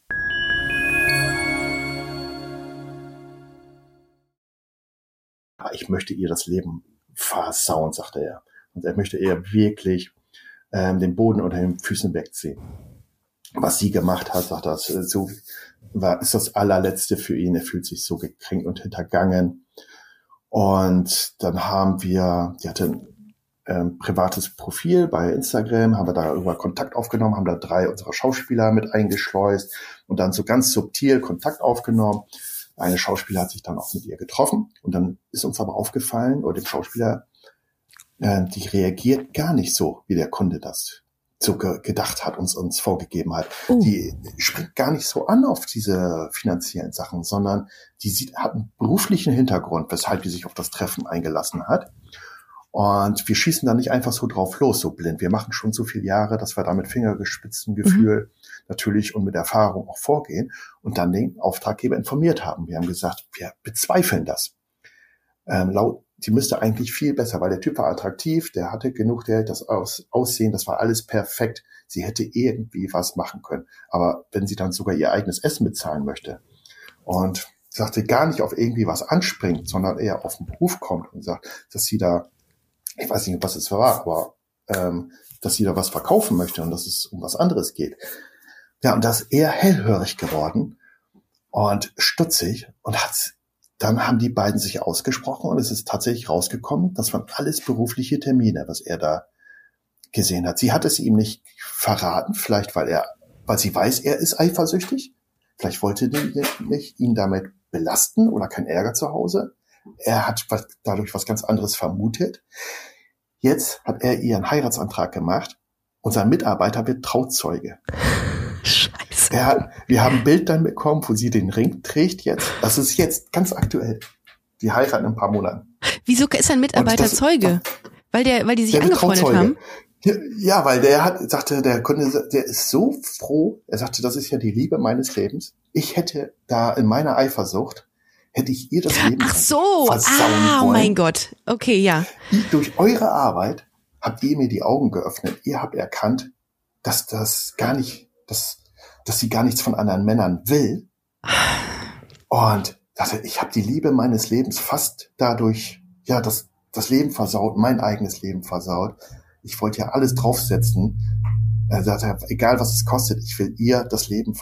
Ich möchte ihr das Leben versauen, sagte er. Und er möchte ihr wirklich ähm, den Boden unter den Füßen wegziehen. Was sie gemacht hat, sagt er, so war, ist das allerletzte für ihn. Er fühlt sich so gekränkt und hintergangen. Und dann haben wir, die hatte ähm, privates Profil bei Instagram, haben wir darüber Kontakt aufgenommen, haben da drei unserer Schauspieler mit eingeschleust und dann so ganz subtil Kontakt aufgenommen. Eine Schauspieler hat sich dann auch mit ihr getroffen und dann ist uns aber aufgefallen, oder dem Schauspieler, äh, die reagiert gar nicht so, wie der Kunde das so ge gedacht hat, uns uns vorgegeben hat. Uh. Die springt gar nicht so an auf diese finanziellen Sachen, sondern die sieht, hat einen beruflichen Hintergrund, weshalb die sich auf das Treffen eingelassen hat. Und wir schießen da nicht einfach so drauf los, so blind. Wir machen schon so viele Jahre, dass wir da mit fingergespitztem Gefühl mhm. Natürlich und mit Erfahrung auch vorgehen und dann den Auftraggeber informiert haben. Wir haben gesagt, wir bezweifeln das. Ähm, laut, die müsste eigentlich viel besser, weil der Typ war attraktiv, der hatte genug Geld, das Aus, Aussehen, das war alles perfekt. Sie hätte irgendwie was machen können. Aber wenn sie dann sogar ihr eigenes Essen bezahlen möchte und sagte gar nicht auf irgendwie was anspringt, sondern eher auf den Beruf kommt und sagt, dass sie da ich weiß nicht, was es war, aber ähm, dass sie da was verkaufen möchte und dass es um was anderes geht. Ja, und da ist er hellhörig geworden und stutzig und hat dann haben die beiden sich ausgesprochen und es ist tatsächlich rausgekommen, das waren alles berufliche Termine, was er da gesehen hat. Sie hat es ihm nicht verraten, vielleicht weil er, weil sie weiß, er ist eifersüchtig. Vielleicht wollte die nicht ihn damit belasten oder kein Ärger zu Hause. Er hat was, dadurch was ganz anderes vermutet. Jetzt hat er ihren Heiratsantrag gemacht und sein Mitarbeiter wird Trauzeuge. Scheiße. Hat, wir haben ein Bild dann bekommen, wo sie den Ring trägt jetzt. Das ist jetzt ganz aktuell. Die heiraten in ein paar Monaten. Wieso ist ein Mitarbeiter das, Zeuge? Weil der, weil die sich angefreundet haben? Ja, weil der hat, sagte, der Kunde, der ist so froh. Er sagte, das ist ja die Liebe meines Lebens. Ich hätte da in meiner Eifersucht hätte ich ihr das Leben Ach so, versauen ah, wollen. mein Gott. Okay, ja. Durch eure Arbeit habt ihr mir die Augen geöffnet. Ihr habt erkannt, dass das gar nicht, dass, dass sie gar nichts von anderen Männern will. Und dachte, ich habe die Liebe meines Lebens fast dadurch, ja, das, das Leben versaut, mein eigenes Leben versaut. Ich wollte ja alles draufsetzen. Er sagte, egal was es kostet, ich will ihr das Leben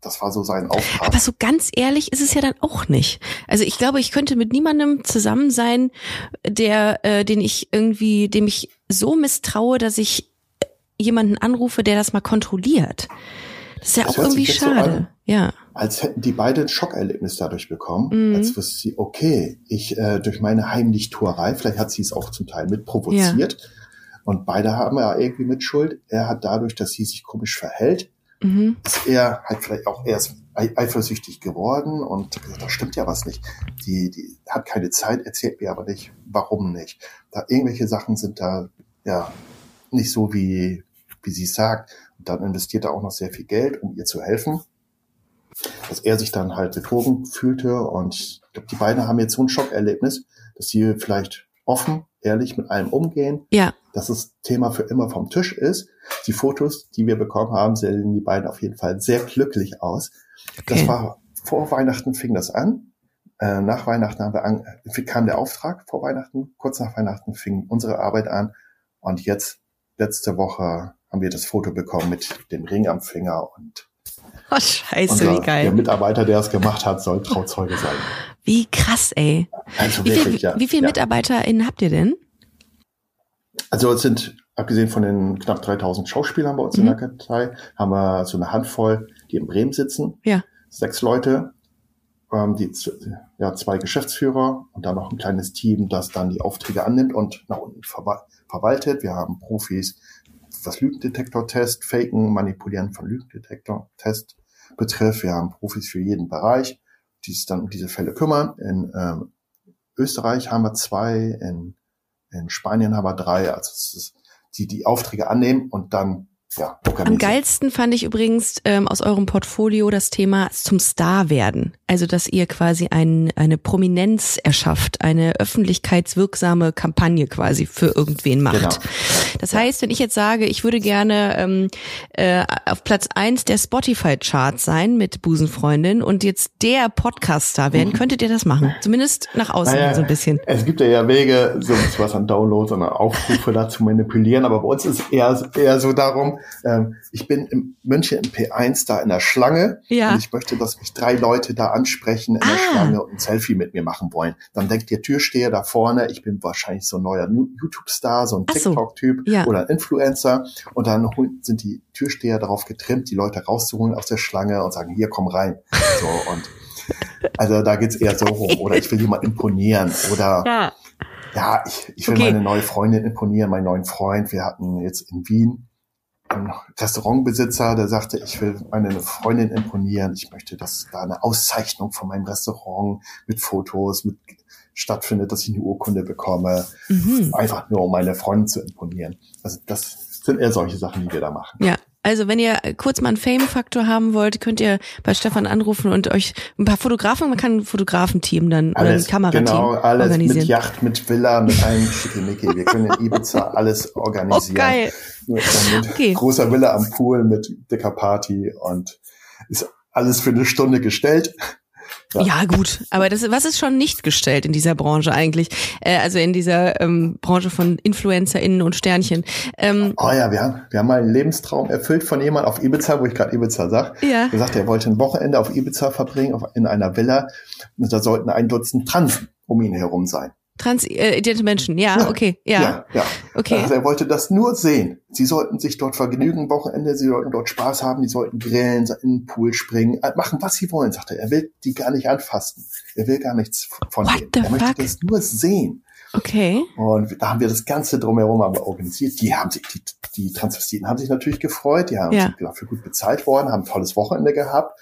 das war so sein Auftrag. Aber so ganz ehrlich ist es ja dann auch nicht. Also ich glaube, ich könnte mit niemandem zusammen sein, der, äh, den ich irgendwie, dem ich so misstraue, dass ich jemanden anrufe, der das mal kontrolliert. Das ist ja Das auch irgendwie jetzt so schade. an. ja. als hätten die beide ein Schockerlebnis dadurch bekommen, Mhm. als wüsste sie, okay, ich äh, durch meine Heimlichtuerei, vielleicht hat sie es auch zum Teil mit provoziert und beide haben ja irgendwie mit Schuld. Er hat dadurch, dass sie sich komisch verhält, Mhm. ist er halt vielleicht auch erst ei- eifersüchtig geworden und gesagt, da stimmt ja was nicht. Die, die hat keine Zeit, erzählt mir aber nicht, warum nicht. Da irgendwelche Sachen sind da ja nicht so wie wie sie sagt. Und dann investiert er auch noch sehr viel Geld, um ihr zu helfen dass er sich dann halt betrogen fühlte. Und ich glaube, die beiden haben jetzt so ein Schockerlebnis, dass sie vielleicht offen, ehrlich mit allem umgehen, Ja. dass das Thema für immer vom Tisch ist. Die Fotos, die wir bekommen haben, sehen die beiden auf jeden Fall sehr glücklich aus. Okay. Das war vor Weihnachten fing das an. Äh, nach Weihnachten haben wir an, äh, kam der Auftrag vor Weihnachten. Kurz nach Weihnachten fing unsere Arbeit an. Und jetzt, letzte Woche, haben wir das Foto bekommen mit dem Ring am Finger und Oh, scheiße, unser, wie der geil. Mitarbeiter, der es gemacht hat, soll Trauzeuge sein. Wie krass, ey. Also Wie wirklich, viel, ja. wie viele ja. MitarbeiterInnen habt ihr denn? Also es sind, abgesehen von den knapp 3000 Schauspielern bei uns in Mhm. der Kartei, haben wir so eine Handvoll, die in Bremen sitzen. Ja. Sechs Leute, ähm, die, ja, zwei Geschäftsführer und dann noch ein kleines Team, das dann die Aufträge annimmt und nach unten verwaltet. Wir haben Profis, was Lügendetektor-Test, Faken, Manipulieren von Lügendetektor-Test betrifft. Wir haben Profis für jeden Bereich, die sich dann um diese Fälle kümmern. In ähm, Österreich haben wir zwei, in, in Spanien haben wir drei, also es ist, die die Aufträge annehmen und dann ja, Am geilsten fand ich übrigens ähm, aus eurem Portfolio das Thema zum Star werden. Also, dass ihr quasi ein, eine Prominenz erschafft, eine öffentlichkeitswirksame Kampagne quasi für irgendwen macht. Genau. Das heißt, wenn ich jetzt sage, ich würde gerne ähm, äh, auf Platz eins der Spotify-Charts sein mit Busenfreundin und jetzt der Podcaster werden, könntet ihr das machen? Zumindest nach außen Naja, so ein bisschen. Es gibt ja, Wege, so was an Downloads und Aufrufe da zu manipulieren, aber bei uns ist eher, eher so darum, ähm, ich bin in München im P1 da in der Schlange Ja. und ich möchte, dass mich drei Leute da ansprechen in der Ah. Schlange und ein Selfie mit mir machen wollen. Dann denkt der Türsteher da vorne, ich bin wahrscheinlich so ein neuer YouTube-Star, so ein Ach so. TikTok-Typ Ja. oder ein Influencer und dann sind die Türsteher darauf getrimmt, die Leute rauszuholen aus der Schlange und sagen, hier, komm rein. So und also da geht's eher so rum. Oder ich will jemand imponieren. Oder Ja. ja, ich, ich will Okay. meine neue Freundin imponieren, meinen neuen Freund. Wir hatten jetzt in Wien Restaurantbesitzer, der sagte, ich will meine Freundin imponieren. Ich möchte, dass da eine Auszeichnung von meinem Restaurant mit Fotos mit stattfindet, dass ich eine Urkunde bekomme. Mhm. Einfach nur, um meine Freundin zu imponieren. Also das sind eher solche Sachen, die wir da machen. Ja, also wenn ihr kurz mal einen Fame-Faktor haben wollt, könnt ihr bei Stefan anrufen und euch ein paar Fotografen, man kann ein Fotografenteam dann oder ein Kamerateam genau, alles organisieren. mit Yacht, mit Villa, mit allem Schickimicki. Wir können in Ibiza alles organisieren. Oh, geil. Mit, mit Okay. großer Villa am Pool, mit dicker Party und ist alles für eine Stunde gestellt. Ja. gut, aber das, was ist schon nicht gestellt in dieser Branche eigentlich? Äh, also in dieser ähm, Branche von InfluencerInnen und Sternchen. Ähm, Oh ja, wir haben, wir haben mal einen Lebenstraum erfüllt von jemand auf Ibiza, wo ich gerade Ibiza sag. Ja. Er sagte, er wollte ein Wochenende auf Ibiza verbringen, auf, in einer Villa. Und da sollten ein Dutzend Trans um ihn herum sein. Transidente Menschen, ja, Ja. okay, ja, ja. ja. okay. Also er wollte das nur sehen. Sie sollten sich dort vergnügen, Wochenende, sie sollten dort Spaß haben, die sollten grillen, in den Pool springen, äh, machen, was sie wollen, sagte er. Er will die gar nicht anfassen. Er will gar nichts von What denen. Er möchte fuck? das nur sehen. Okay. Und da haben wir das Ganze drumherum aber organisiert. Die haben sich, die, die Transvestiten haben sich natürlich gefreut, die haben Ja. dafür gut bezahlt worden, haben ein tolles Wochenende gehabt.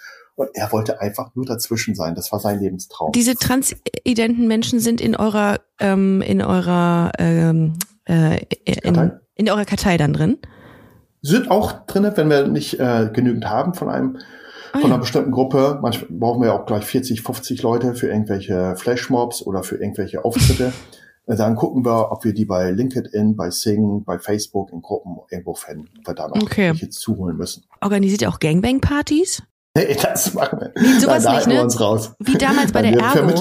Er wollte einfach nur dazwischen sein. Das war sein Lebenstraum. Diese transidenten Menschen sind in eurer, ähm, in eurer, ähm, äh, in, Kartei? in eurer Kartei dann drin? sind auch drinne, wenn wir nicht äh, genügend haben von einem Ah, von ja. einer bestimmten Gruppe. Manchmal brauchen wir ja auch gleich 40, 50 Leute für irgendwelche Flashmobs oder für irgendwelche Auftritte. Äh, Dann gucken wir, ob wir die bei LinkedIn, bei Sing, bei Facebook in Gruppen irgendwo finden, ob wir da noch Okay. welche zuholen müssen. Organisiert ihr auch Gangbang-Partys? Nee, das machen wir. Nee, sowas da, nicht, halten wir ne? uns raus. Wie damals bei der Ergo,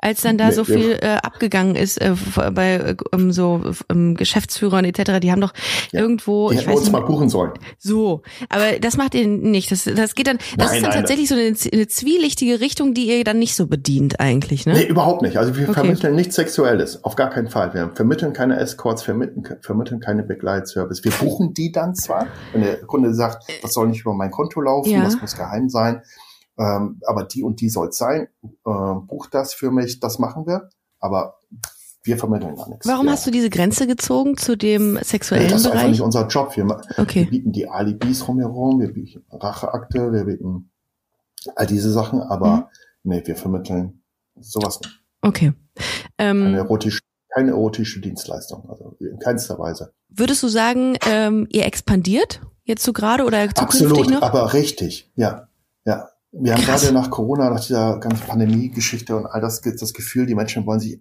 als dann da Nee, so viel äh, abgegangen ist äh, bei äh, ähm, so ähm, Geschäftsführern etc. Die haben doch irgendwo, Die ich hätten weiß uns mal nicht, buchen sollen. so, aber das macht ihr nicht. Das, das geht dann, das Nein, ist dann nein. tatsächlich so eine, eine zwielichtige Richtung, die ihr dann nicht so bedient eigentlich, ne? Nee, überhaupt nicht. Also wir Okay. vermitteln nichts Sexuelles. Auf gar keinen Fall. Wir vermitteln keine Escorts, vermitteln, vermitteln keine Begleitservice. Wir buchen die dann zwar, wenn der Kunde sagt, das soll nicht über mein Konto laufen, Ja. das muss geheim sein, ähm, aber die und die soll es sein, äh, bucht das für mich, das machen wir. Aber wir vermitteln da nichts. Warum ja. hast du diese Grenze gezogen zu dem sexuellen Das ist einfach Bereich? nicht unser Job. Wir, Okay. wir bieten die Alibis rumherum, wir bieten Racheakte, wir bieten all diese Sachen, aber Mhm. nee, wir vermitteln sowas nicht. Okay. Keine Ähm, erotische, keine erotische Dienstleistung, also in keinster Weise. würdest du sagen, ähm, ihr expandiert jetzt so gerade oder zukünftig Absolut, noch? aber richtig, ja, ja. Wir haben Krass. gerade nach Corona, nach dieser ganzen Pandemie-Geschichte und all das, das Gefühl, die Menschen wollen sich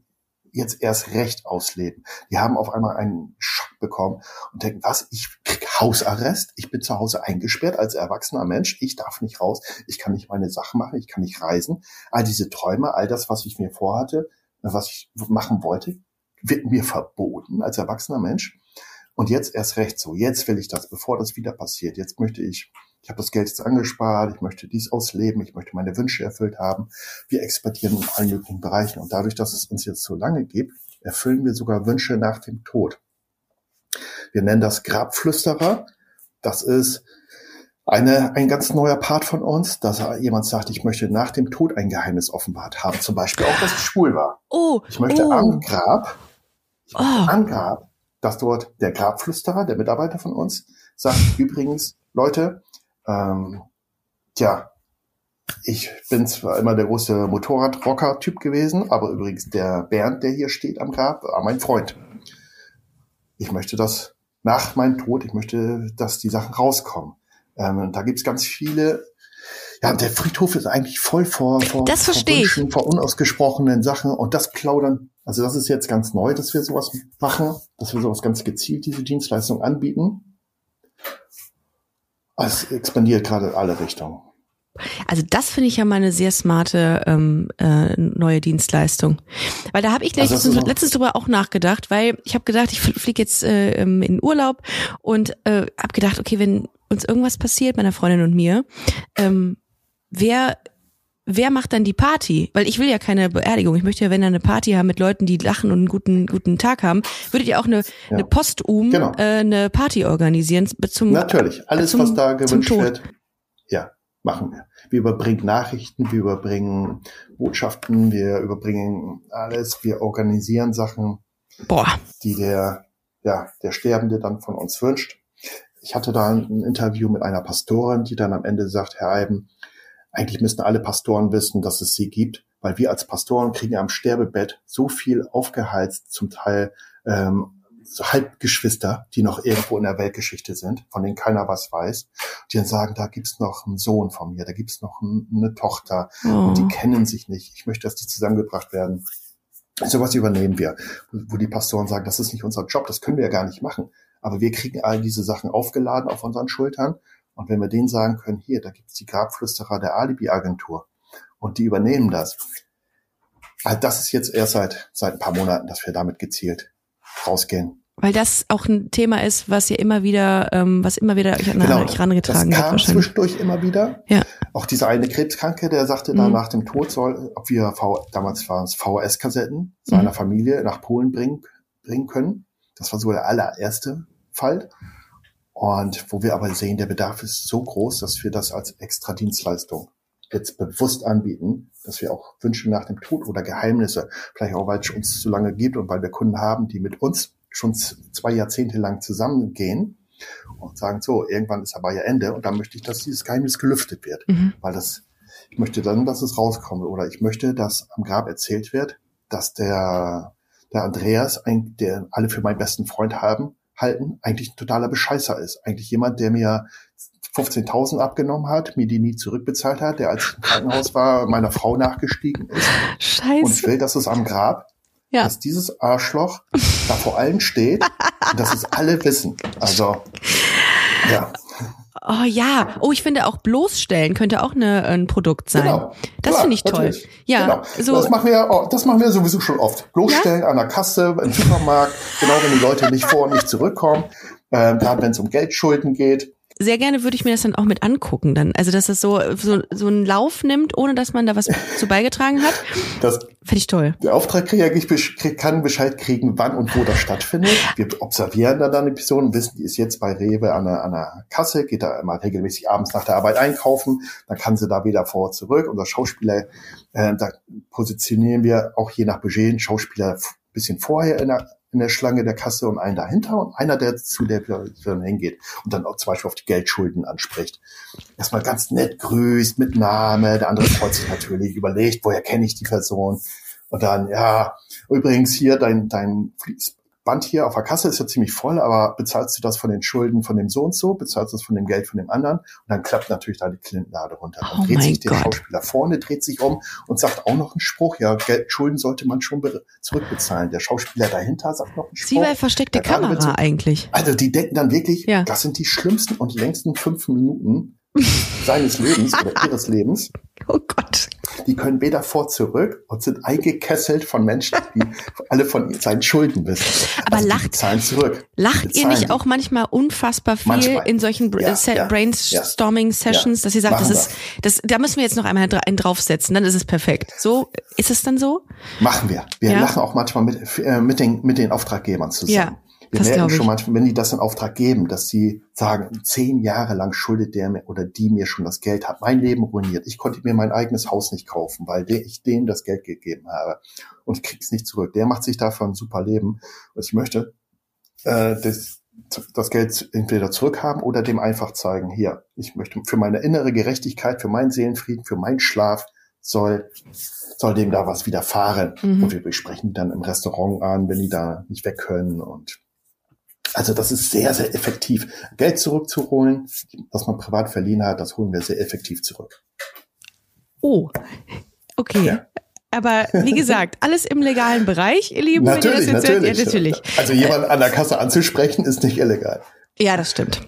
jetzt erst recht ausleben. Die haben auf einmal einen Schock bekommen und denken, was, ich krieg Hausarrest, ich bin zu Hause eingesperrt als erwachsener Mensch, ich darf nicht raus, ich kann nicht meine Sachen machen, ich kann nicht reisen. All diese Träume, all das, was ich mir vorhatte, was ich machen wollte, wird mir verboten als erwachsener Mensch. Und jetzt erst recht so. Jetzt will ich das, bevor das wieder passiert. Jetzt möchte ich, ich habe das Geld jetzt angespart, ich möchte dies ausleben, ich möchte meine Wünsche erfüllt haben. Wir expandieren in allen möglichen Bereichen. Und dadurch, dass es uns jetzt so lange gibt, erfüllen wir sogar Wünsche nach dem Tod. Wir nennen das Grabflüsterer. Das ist eine, ein ganz neuer Part von uns, dass jemand sagt, ich möchte nach dem Tod ein Geheimnis offenbart haben. Zum Beispiel auch, dass ich schwul war. Oh, Ich möchte oh, am Grab, ich möchte Oh. am Grab, dass dort der Grabflüsterer, der Mitarbeiter von uns, sagt, übrigens, Leute, ähm, tja, ich bin zwar immer der große Motorradrocker-Typ gewesen, aber übrigens der Bernd, der hier steht am Grab, war mein Freund. Ich möchte das nach meinem Tod, ich möchte, dass die Sachen rauskommen. Ähm, da gibt's ganz viele. Ja, der Friedhof ist eigentlich voll vor, vor, Das vor. Wünschen, vor unausgesprochenen Sachen und das plaudern. Also das ist jetzt ganz neu, dass wir sowas machen, dass wir sowas ganz gezielt diese Dienstleistung anbieten. Es expandiert gerade in alle Richtungen. Also das finde ich ja mal eine sehr smarte ähm, äh, neue Dienstleistung. Weil da habe ich Also letztens, letztens drüber auch nachgedacht, weil ich habe gedacht, ich fliege jetzt äh, ähm, in Urlaub und äh, habe gedacht, okay, wenn uns irgendwas passiert, meiner Freundin und mir, ähm, wer wer macht dann die Party? Weil ich will ja keine Beerdigung. Ich möchte ja, wenn dann eine Party haben mit Leuten, die lachen und einen guten guten Tag haben, würdet ihr auch eine, eine postum Genau. äh, eine Party organisieren zum Natürlich, alles, zum- was da gewünscht wird, ja, machen wir. Wir überbringen Nachrichten, wir überbringen Botschaften, wir überbringen alles, wir organisieren Sachen, Boah, die der, ja, der Sterbende dann von uns wünscht. Ich hatte da ein Interview mit einer Pastorin, die dann am Ende sagt, Herr Eiben, eigentlich müssten alle Pastoren wissen, dass es sie gibt, weil wir als Pastoren kriegen am Sterbebett so viel aufgeheizt, zum Teil ähm, so Halbgeschwister, die noch irgendwo in der Weltgeschichte sind, von denen keiner was weiß, die dann sagen, da gibt's noch einen Sohn von mir, da gibt's noch ein, eine Tochter oh. und die kennen sich nicht. Ich möchte, dass die zusammengebracht werden. Sowas übernehmen wir, wo die Pastoren sagen, das ist nicht unser Job, das können wir ja gar nicht machen. Aber wir kriegen all diese Sachen aufgeladen auf unseren Schultern. Und wenn wir denen sagen können, hier, da gibt's die Grabflüsterer der Alibi-Agentur und die übernehmen das. Also das ist jetzt erst seit, seit ein paar Monaten, dass wir damit gezielt rausgehen. Weil das auch ein Thema ist, was ja immer wieder, ähm, was immer wieder euch an Genau, euch herangetragen das wird kam zwischendurch immer wieder. Ja. Auch dieser eine Krebskranke, der sagte dann Mhm. nach dem Tod soll, ob wir v, damals waren es VHS-Kassetten seiner Mhm. Familie nach Polen bringen, bringen können. Das war so der allererste Fall. Und wo wir aber sehen, der Bedarf ist so groß, dass wir das als extra Dienstleistung jetzt bewusst anbieten, dass wir auch Wünsche nach dem Tod oder Geheimnisse, vielleicht auch weil es uns zu lange gibt und weil wir Kunden haben, die mit uns schon zwei Jahrzehnte lang zusammengehen und sagen, so, irgendwann ist aber ja Ende und dann möchte ich, dass dieses Geheimnis gelüftet wird, Mhm. weil das, ich möchte dann, dass es rauskommt oder ich möchte, dass am Grab erzählt wird, dass der, der Andreas, ein, der alle für meinen besten Freund haben, halten, eigentlich ein totaler Bescheißer ist. Eigentlich jemand, der mir 15.000 abgenommen hat, mir die nie zurückbezahlt hat, der als ich im Krankenhaus war, meiner Frau nachgestiegen ist und Scheiße. will, dass es am Grab, Ja. dass dieses Arschloch da vor allen steht und dass es alle wissen. Also, ja. Oh ja, oh ich finde auch bloßstellen könnte auch eine, ein Produkt sein. Genau. Das finde ich toll. natürlich. Ja, genau. so das machen wir ja, auch- das machen wir sowieso schon oft. Bloßstellen an der Kasse, im Supermarkt, genau wenn die Leute nicht vor und nicht zurückkommen, ähm, gerade wenn es um Geldschulden geht. Sehr gerne würde ich mir das dann auch mit angucken dann. Also dass es so so so einen Lauf nimmt, ohne dass man da was zu beigetragen hat. Das, Finde ich toll. der Auftragkrieg krieg- kann Bescheid kriegen, wann und wo das stattfindet. Wir observieren dann dann die Person, wissen, die ist jetzt bei Rewe an der, an der Kasse, geht da immer regelmäßig abends nach der Arbeit einkaufen, dann kann sie da wieder vor zurück. Unser Schauspieler, äh, da positionieren wir auch je nach Budget einen Schauspieler f- bisschen vorher in der, in der Schlange der Kasse und einen dahinter und einer, der zu der Person hingeht und dann auch zum Beispiel auf die Geldschulden anspricht. Erstmal ganz nett grüßt mit Name, der andere freut sich natürlich, überlegt, woher kenne ich die Person und dann, ja, übrigens hier dein, dein Fließband hier auf der Kasse ist ja ziemlich voll, aber bezahlst du das von den Schulden von dem so und so, bezahlst du das von dem Geld von dem anderen und dann klappt natürlich da die Klintenlade runter. Dann Oh dreht sich der Gott. Schauspieler vorne, dreht sich um und sagt auch noch einen Spruch, ja, Geld, Schulden sollte man schon be- zurückbezahlen. Der Schauspieler dahinter sagt noch einen Sie Spruch. war versteckte Kamera mit eigentlich. also die denken dann wirklich, Ja. das sind die schlimmsten und längsten fünf Minuten seines Lebens oder ihres Lebens. Oh Gott. Die können weder vor zurück und sind eingekesselt von Menschen, die alle von seinen Schulden wissen. Aber also lacht- bezahlen zurück. Lacht ihr nicht auch manchmal unfassbar viel Manchmal. in solchen Bra Ja, Se- ja, Brainstorming Sessions, ja. dass ihr sagt, das ist, das, da müssen wir jetzt noch einmal einen draufsetzen, dann ist es perfekt. So, ist es dann so? Machen wir. Wir lachen auch manchmal mit, äh, mit, den, mit den Auftraggebern zusammen. Ja, wir das merken schon manchmal, wenn die das in Auftrag geben, dass sie sagen, zehn Jahre lang schuldet der mir oder die mir schon das Geld, hat mein Leben ruiniert. Ich konnte mir mein eigenes Haus nicht kaufen, weil ich dem das Geld gegeben habe und krieg's nicht zurück. Der macht sich dafür ein super Leben. Und ich möchte äh, das, das Geld entweder zurückhaben oder dem einfach zeigen, hier, ich möchte für meine innere Gerechtigkeit, für meinen Seelenfrieden, für meinen Schlaf soll, soll dem da was widerfahren. Mhm. Und wir besprechen die dann im Restaurant an, wenn die da nicht weg können. Und also das ist sehr, sehr effektiv. Geld zurückzuholen, das man privat verliehen hat, das holen wir sehr effektiv zurück. Oh, okay. Ja. Aber wie gesagt, alles im legalen Bereich, ihr Lieben. Natürlich, das jetzt hört. natürlich. Ja, natürlich. Also jemand an der Kasse anzusprechen, ist nicht illegal. Ja, das stimmt.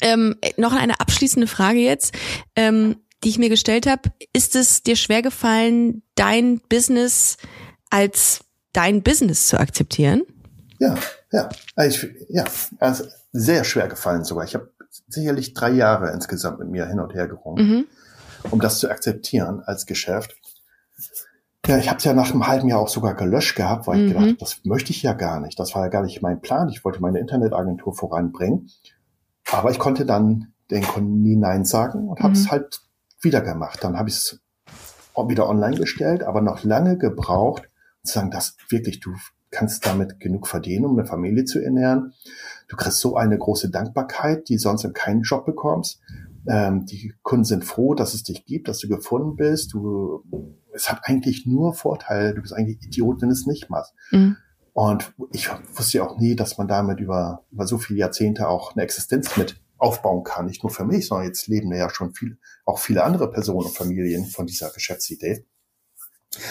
Ähm, noch eine abschließende Frage jetzt, ähm, die ich mir gestellt habe. Ist es dir schwer gefallen, dein Business als dein Business zu akzeptieren? Ja, ja. Also Ich, ja, also sehr schwer gefallen sogar. Ich habe sicherlich drei Jahre insgesamt mit mir hin und her gerungen, Mhm. um das zu akzeptieren als Geschäft. Ja, ich habe es ja nach einem halben Jahr auch sogar gelöscht gehabt, weil ich Mhm. gedacht, hab, das möchte ich ja gar nicht. Das war ja gar nicht mein Plan. Ich wollte meine Internetagentur voranbringen. Aber ich konnte dann den Kunden nie Nein sagen und habe es Mhm. halt wieder gemacht. Dann habe ich es wieder online gestellt, aber noch lange gebraucht, zu sagen, dass wirklich du kannst damit genug verdienen, um eine Familie zu ernähren. Du kriegst so eine große Dankbarkeit, die sonst in keinen Job bekommst. Ähm, die Kunden sind froh, dass es dich gibt, dass du gefunden bist. Du, es hat eigentlich nur Vorteile. Du bist eigentlich Idiot, wenn du es nicht machst. Mhm. Und ich wusste ja auch nie, dass man damit über, über so viele Jahrzehnte auch eine Existenz mit aufbauen kann. Nicht nur für mich, sondern jetzt leben ja schon viel, auch viele andere Personen und Familien von dieser Geschäftsidee.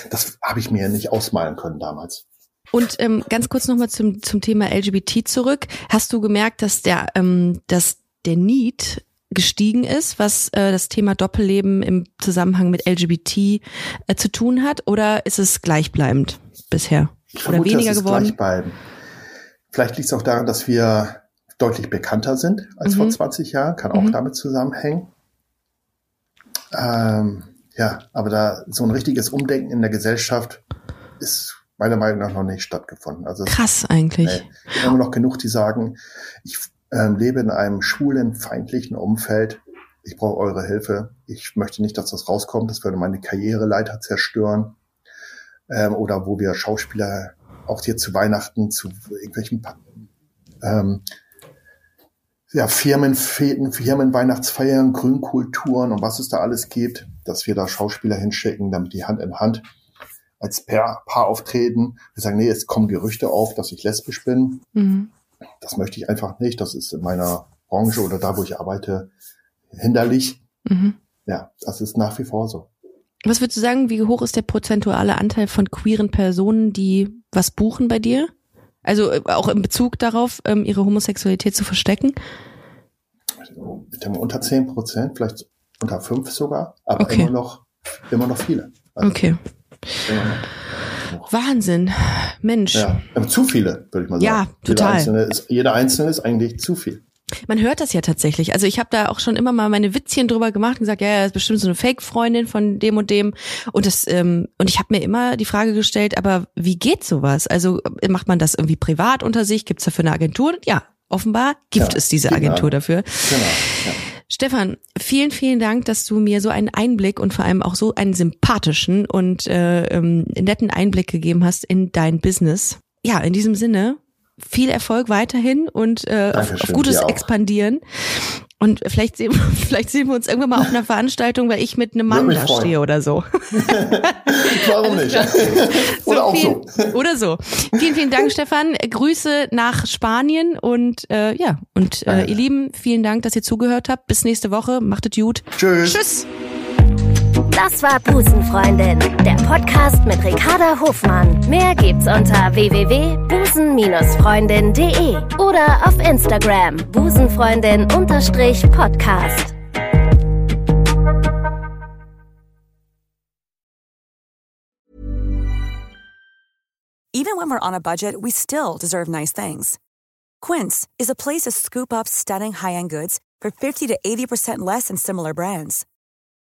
Das habe ich mir nicht ausmalen können damals. Und ähm, ganz kurz nochmal zum, zum Thema LGBT zurück. Hast du gemerkt, dass der, ähm, dass der Need gestiegen ist, was äh, das Thema Doppelleben im Zusammenhang mit LGBT äh, zu tun hat? Oder ist es gleichbleibend bisher? Ich Oder vermute, weniger geworden? Vielleicht liegt es auch daran, dass wir deutlich bekannter sind als Mhm. vor 20 Jahren, kann auch Mhm. damit zusammenhängen. Ähm, ja, aber da so ein richtiges Umdenken in der Gesellschaft ist meiner Meinung nach noch nicht stattgefunden. Also Krass eigentlich. Nee. Es gibt immer noch genug, die sagen, ich ähm, lebe in einem schwulen, feindlichen Umfeld. Ich brauche eure Hilfe. Ich möchte nicht, dass das rauskommt. Das würde meine Karriereleiter zerstören. Ähm, oder wo wir Schauspieler auch hier zu Weihnachten zu irgendwelchen ähm, ja, Firmenfäden, Firmenweihnachtsfeiern, Grünkulturen und was es da alles gibt, dass wir da Schauspieler hinschicken, damit die Hand in Hand als Paar, Paar auftreten. Wir sagen, nee, es kommen Gerüchte auf, dass ich lesbisch bin. Mhm. Das möchte ich einfach nicht. Das ist in meiner Branche oder da, wo ich arbeite, hinderlich. Mhm. Ja, das ist nach wie vor so. Was würdest du sagen, wie hoch ist der prozentuale Anteil von queeren Personen, die was buchen bei dir? Also äh, auch in Bezug darauf, ähm, ihre Homosexualität zu verstecken? mal unter 10 Prozent, vielleicht unter 5 sogar, aber Okay. immer noch, immer noch viele. Also Okay. Wahnsinn. Mensch. Ja, zu viele, würde ich mal sagen. Ja, Jeder total. Einzelne ist, jeder Einzelne ist eigentlich zu viel. Man hört das ja tatsächlich. Also ich habe da auch schon immer mal meine Witzchen drüber gemacht und gesagt, ja, das ist bestimmt so eine Fake-Freundin von dem und dem. Und das ähm, und ich habe mir immer die Frage gestellt, aber wie geht sowas? Also äh, macht man das irgendwie privat unter sich? Gibt's dafür eine Agentur? Ja, offenbar gibt Ja, es diese genau. Agentur dafür. Genau. Ja. Stefan, vielen, vielen Dank, dass du mir so einen Einblick und vor allem auch so einen sympathischen und äh, ähm, netten Einblick gegeben hast in dein Business. Ja, in diesem Sinne, viel Erfolg weiterhin und äh, auf, auf gutes. Expandieren. Und vielleicht sehen, vielleicht sehen wir uns irgendwann mal auf einer Veranstaltung, weil ich mit einem Mann da freuen. stehe oder so. Warum nicht? Oder auch so. vielen, Oder so. Vielen, vielen Dank, Stefan. Grüße nach Spanien und äh, ja, und äh, ihr Lieben, vielen Dank, dass ihr zugehört habt. Bis nächste Woche. Macht es gut. Tschüss. Tschüss. Das war Busenfreundin, der Podcast mit Ricarda Hofmann. Mehr gibt's unter www.busen-freundin.de oder auf Instagram busenfreundin-podcast. Even when we're on a budget, we still deserve nice things. Quince is a place to scoop up stunning high-end goods for 50 to 80% less than similar brands.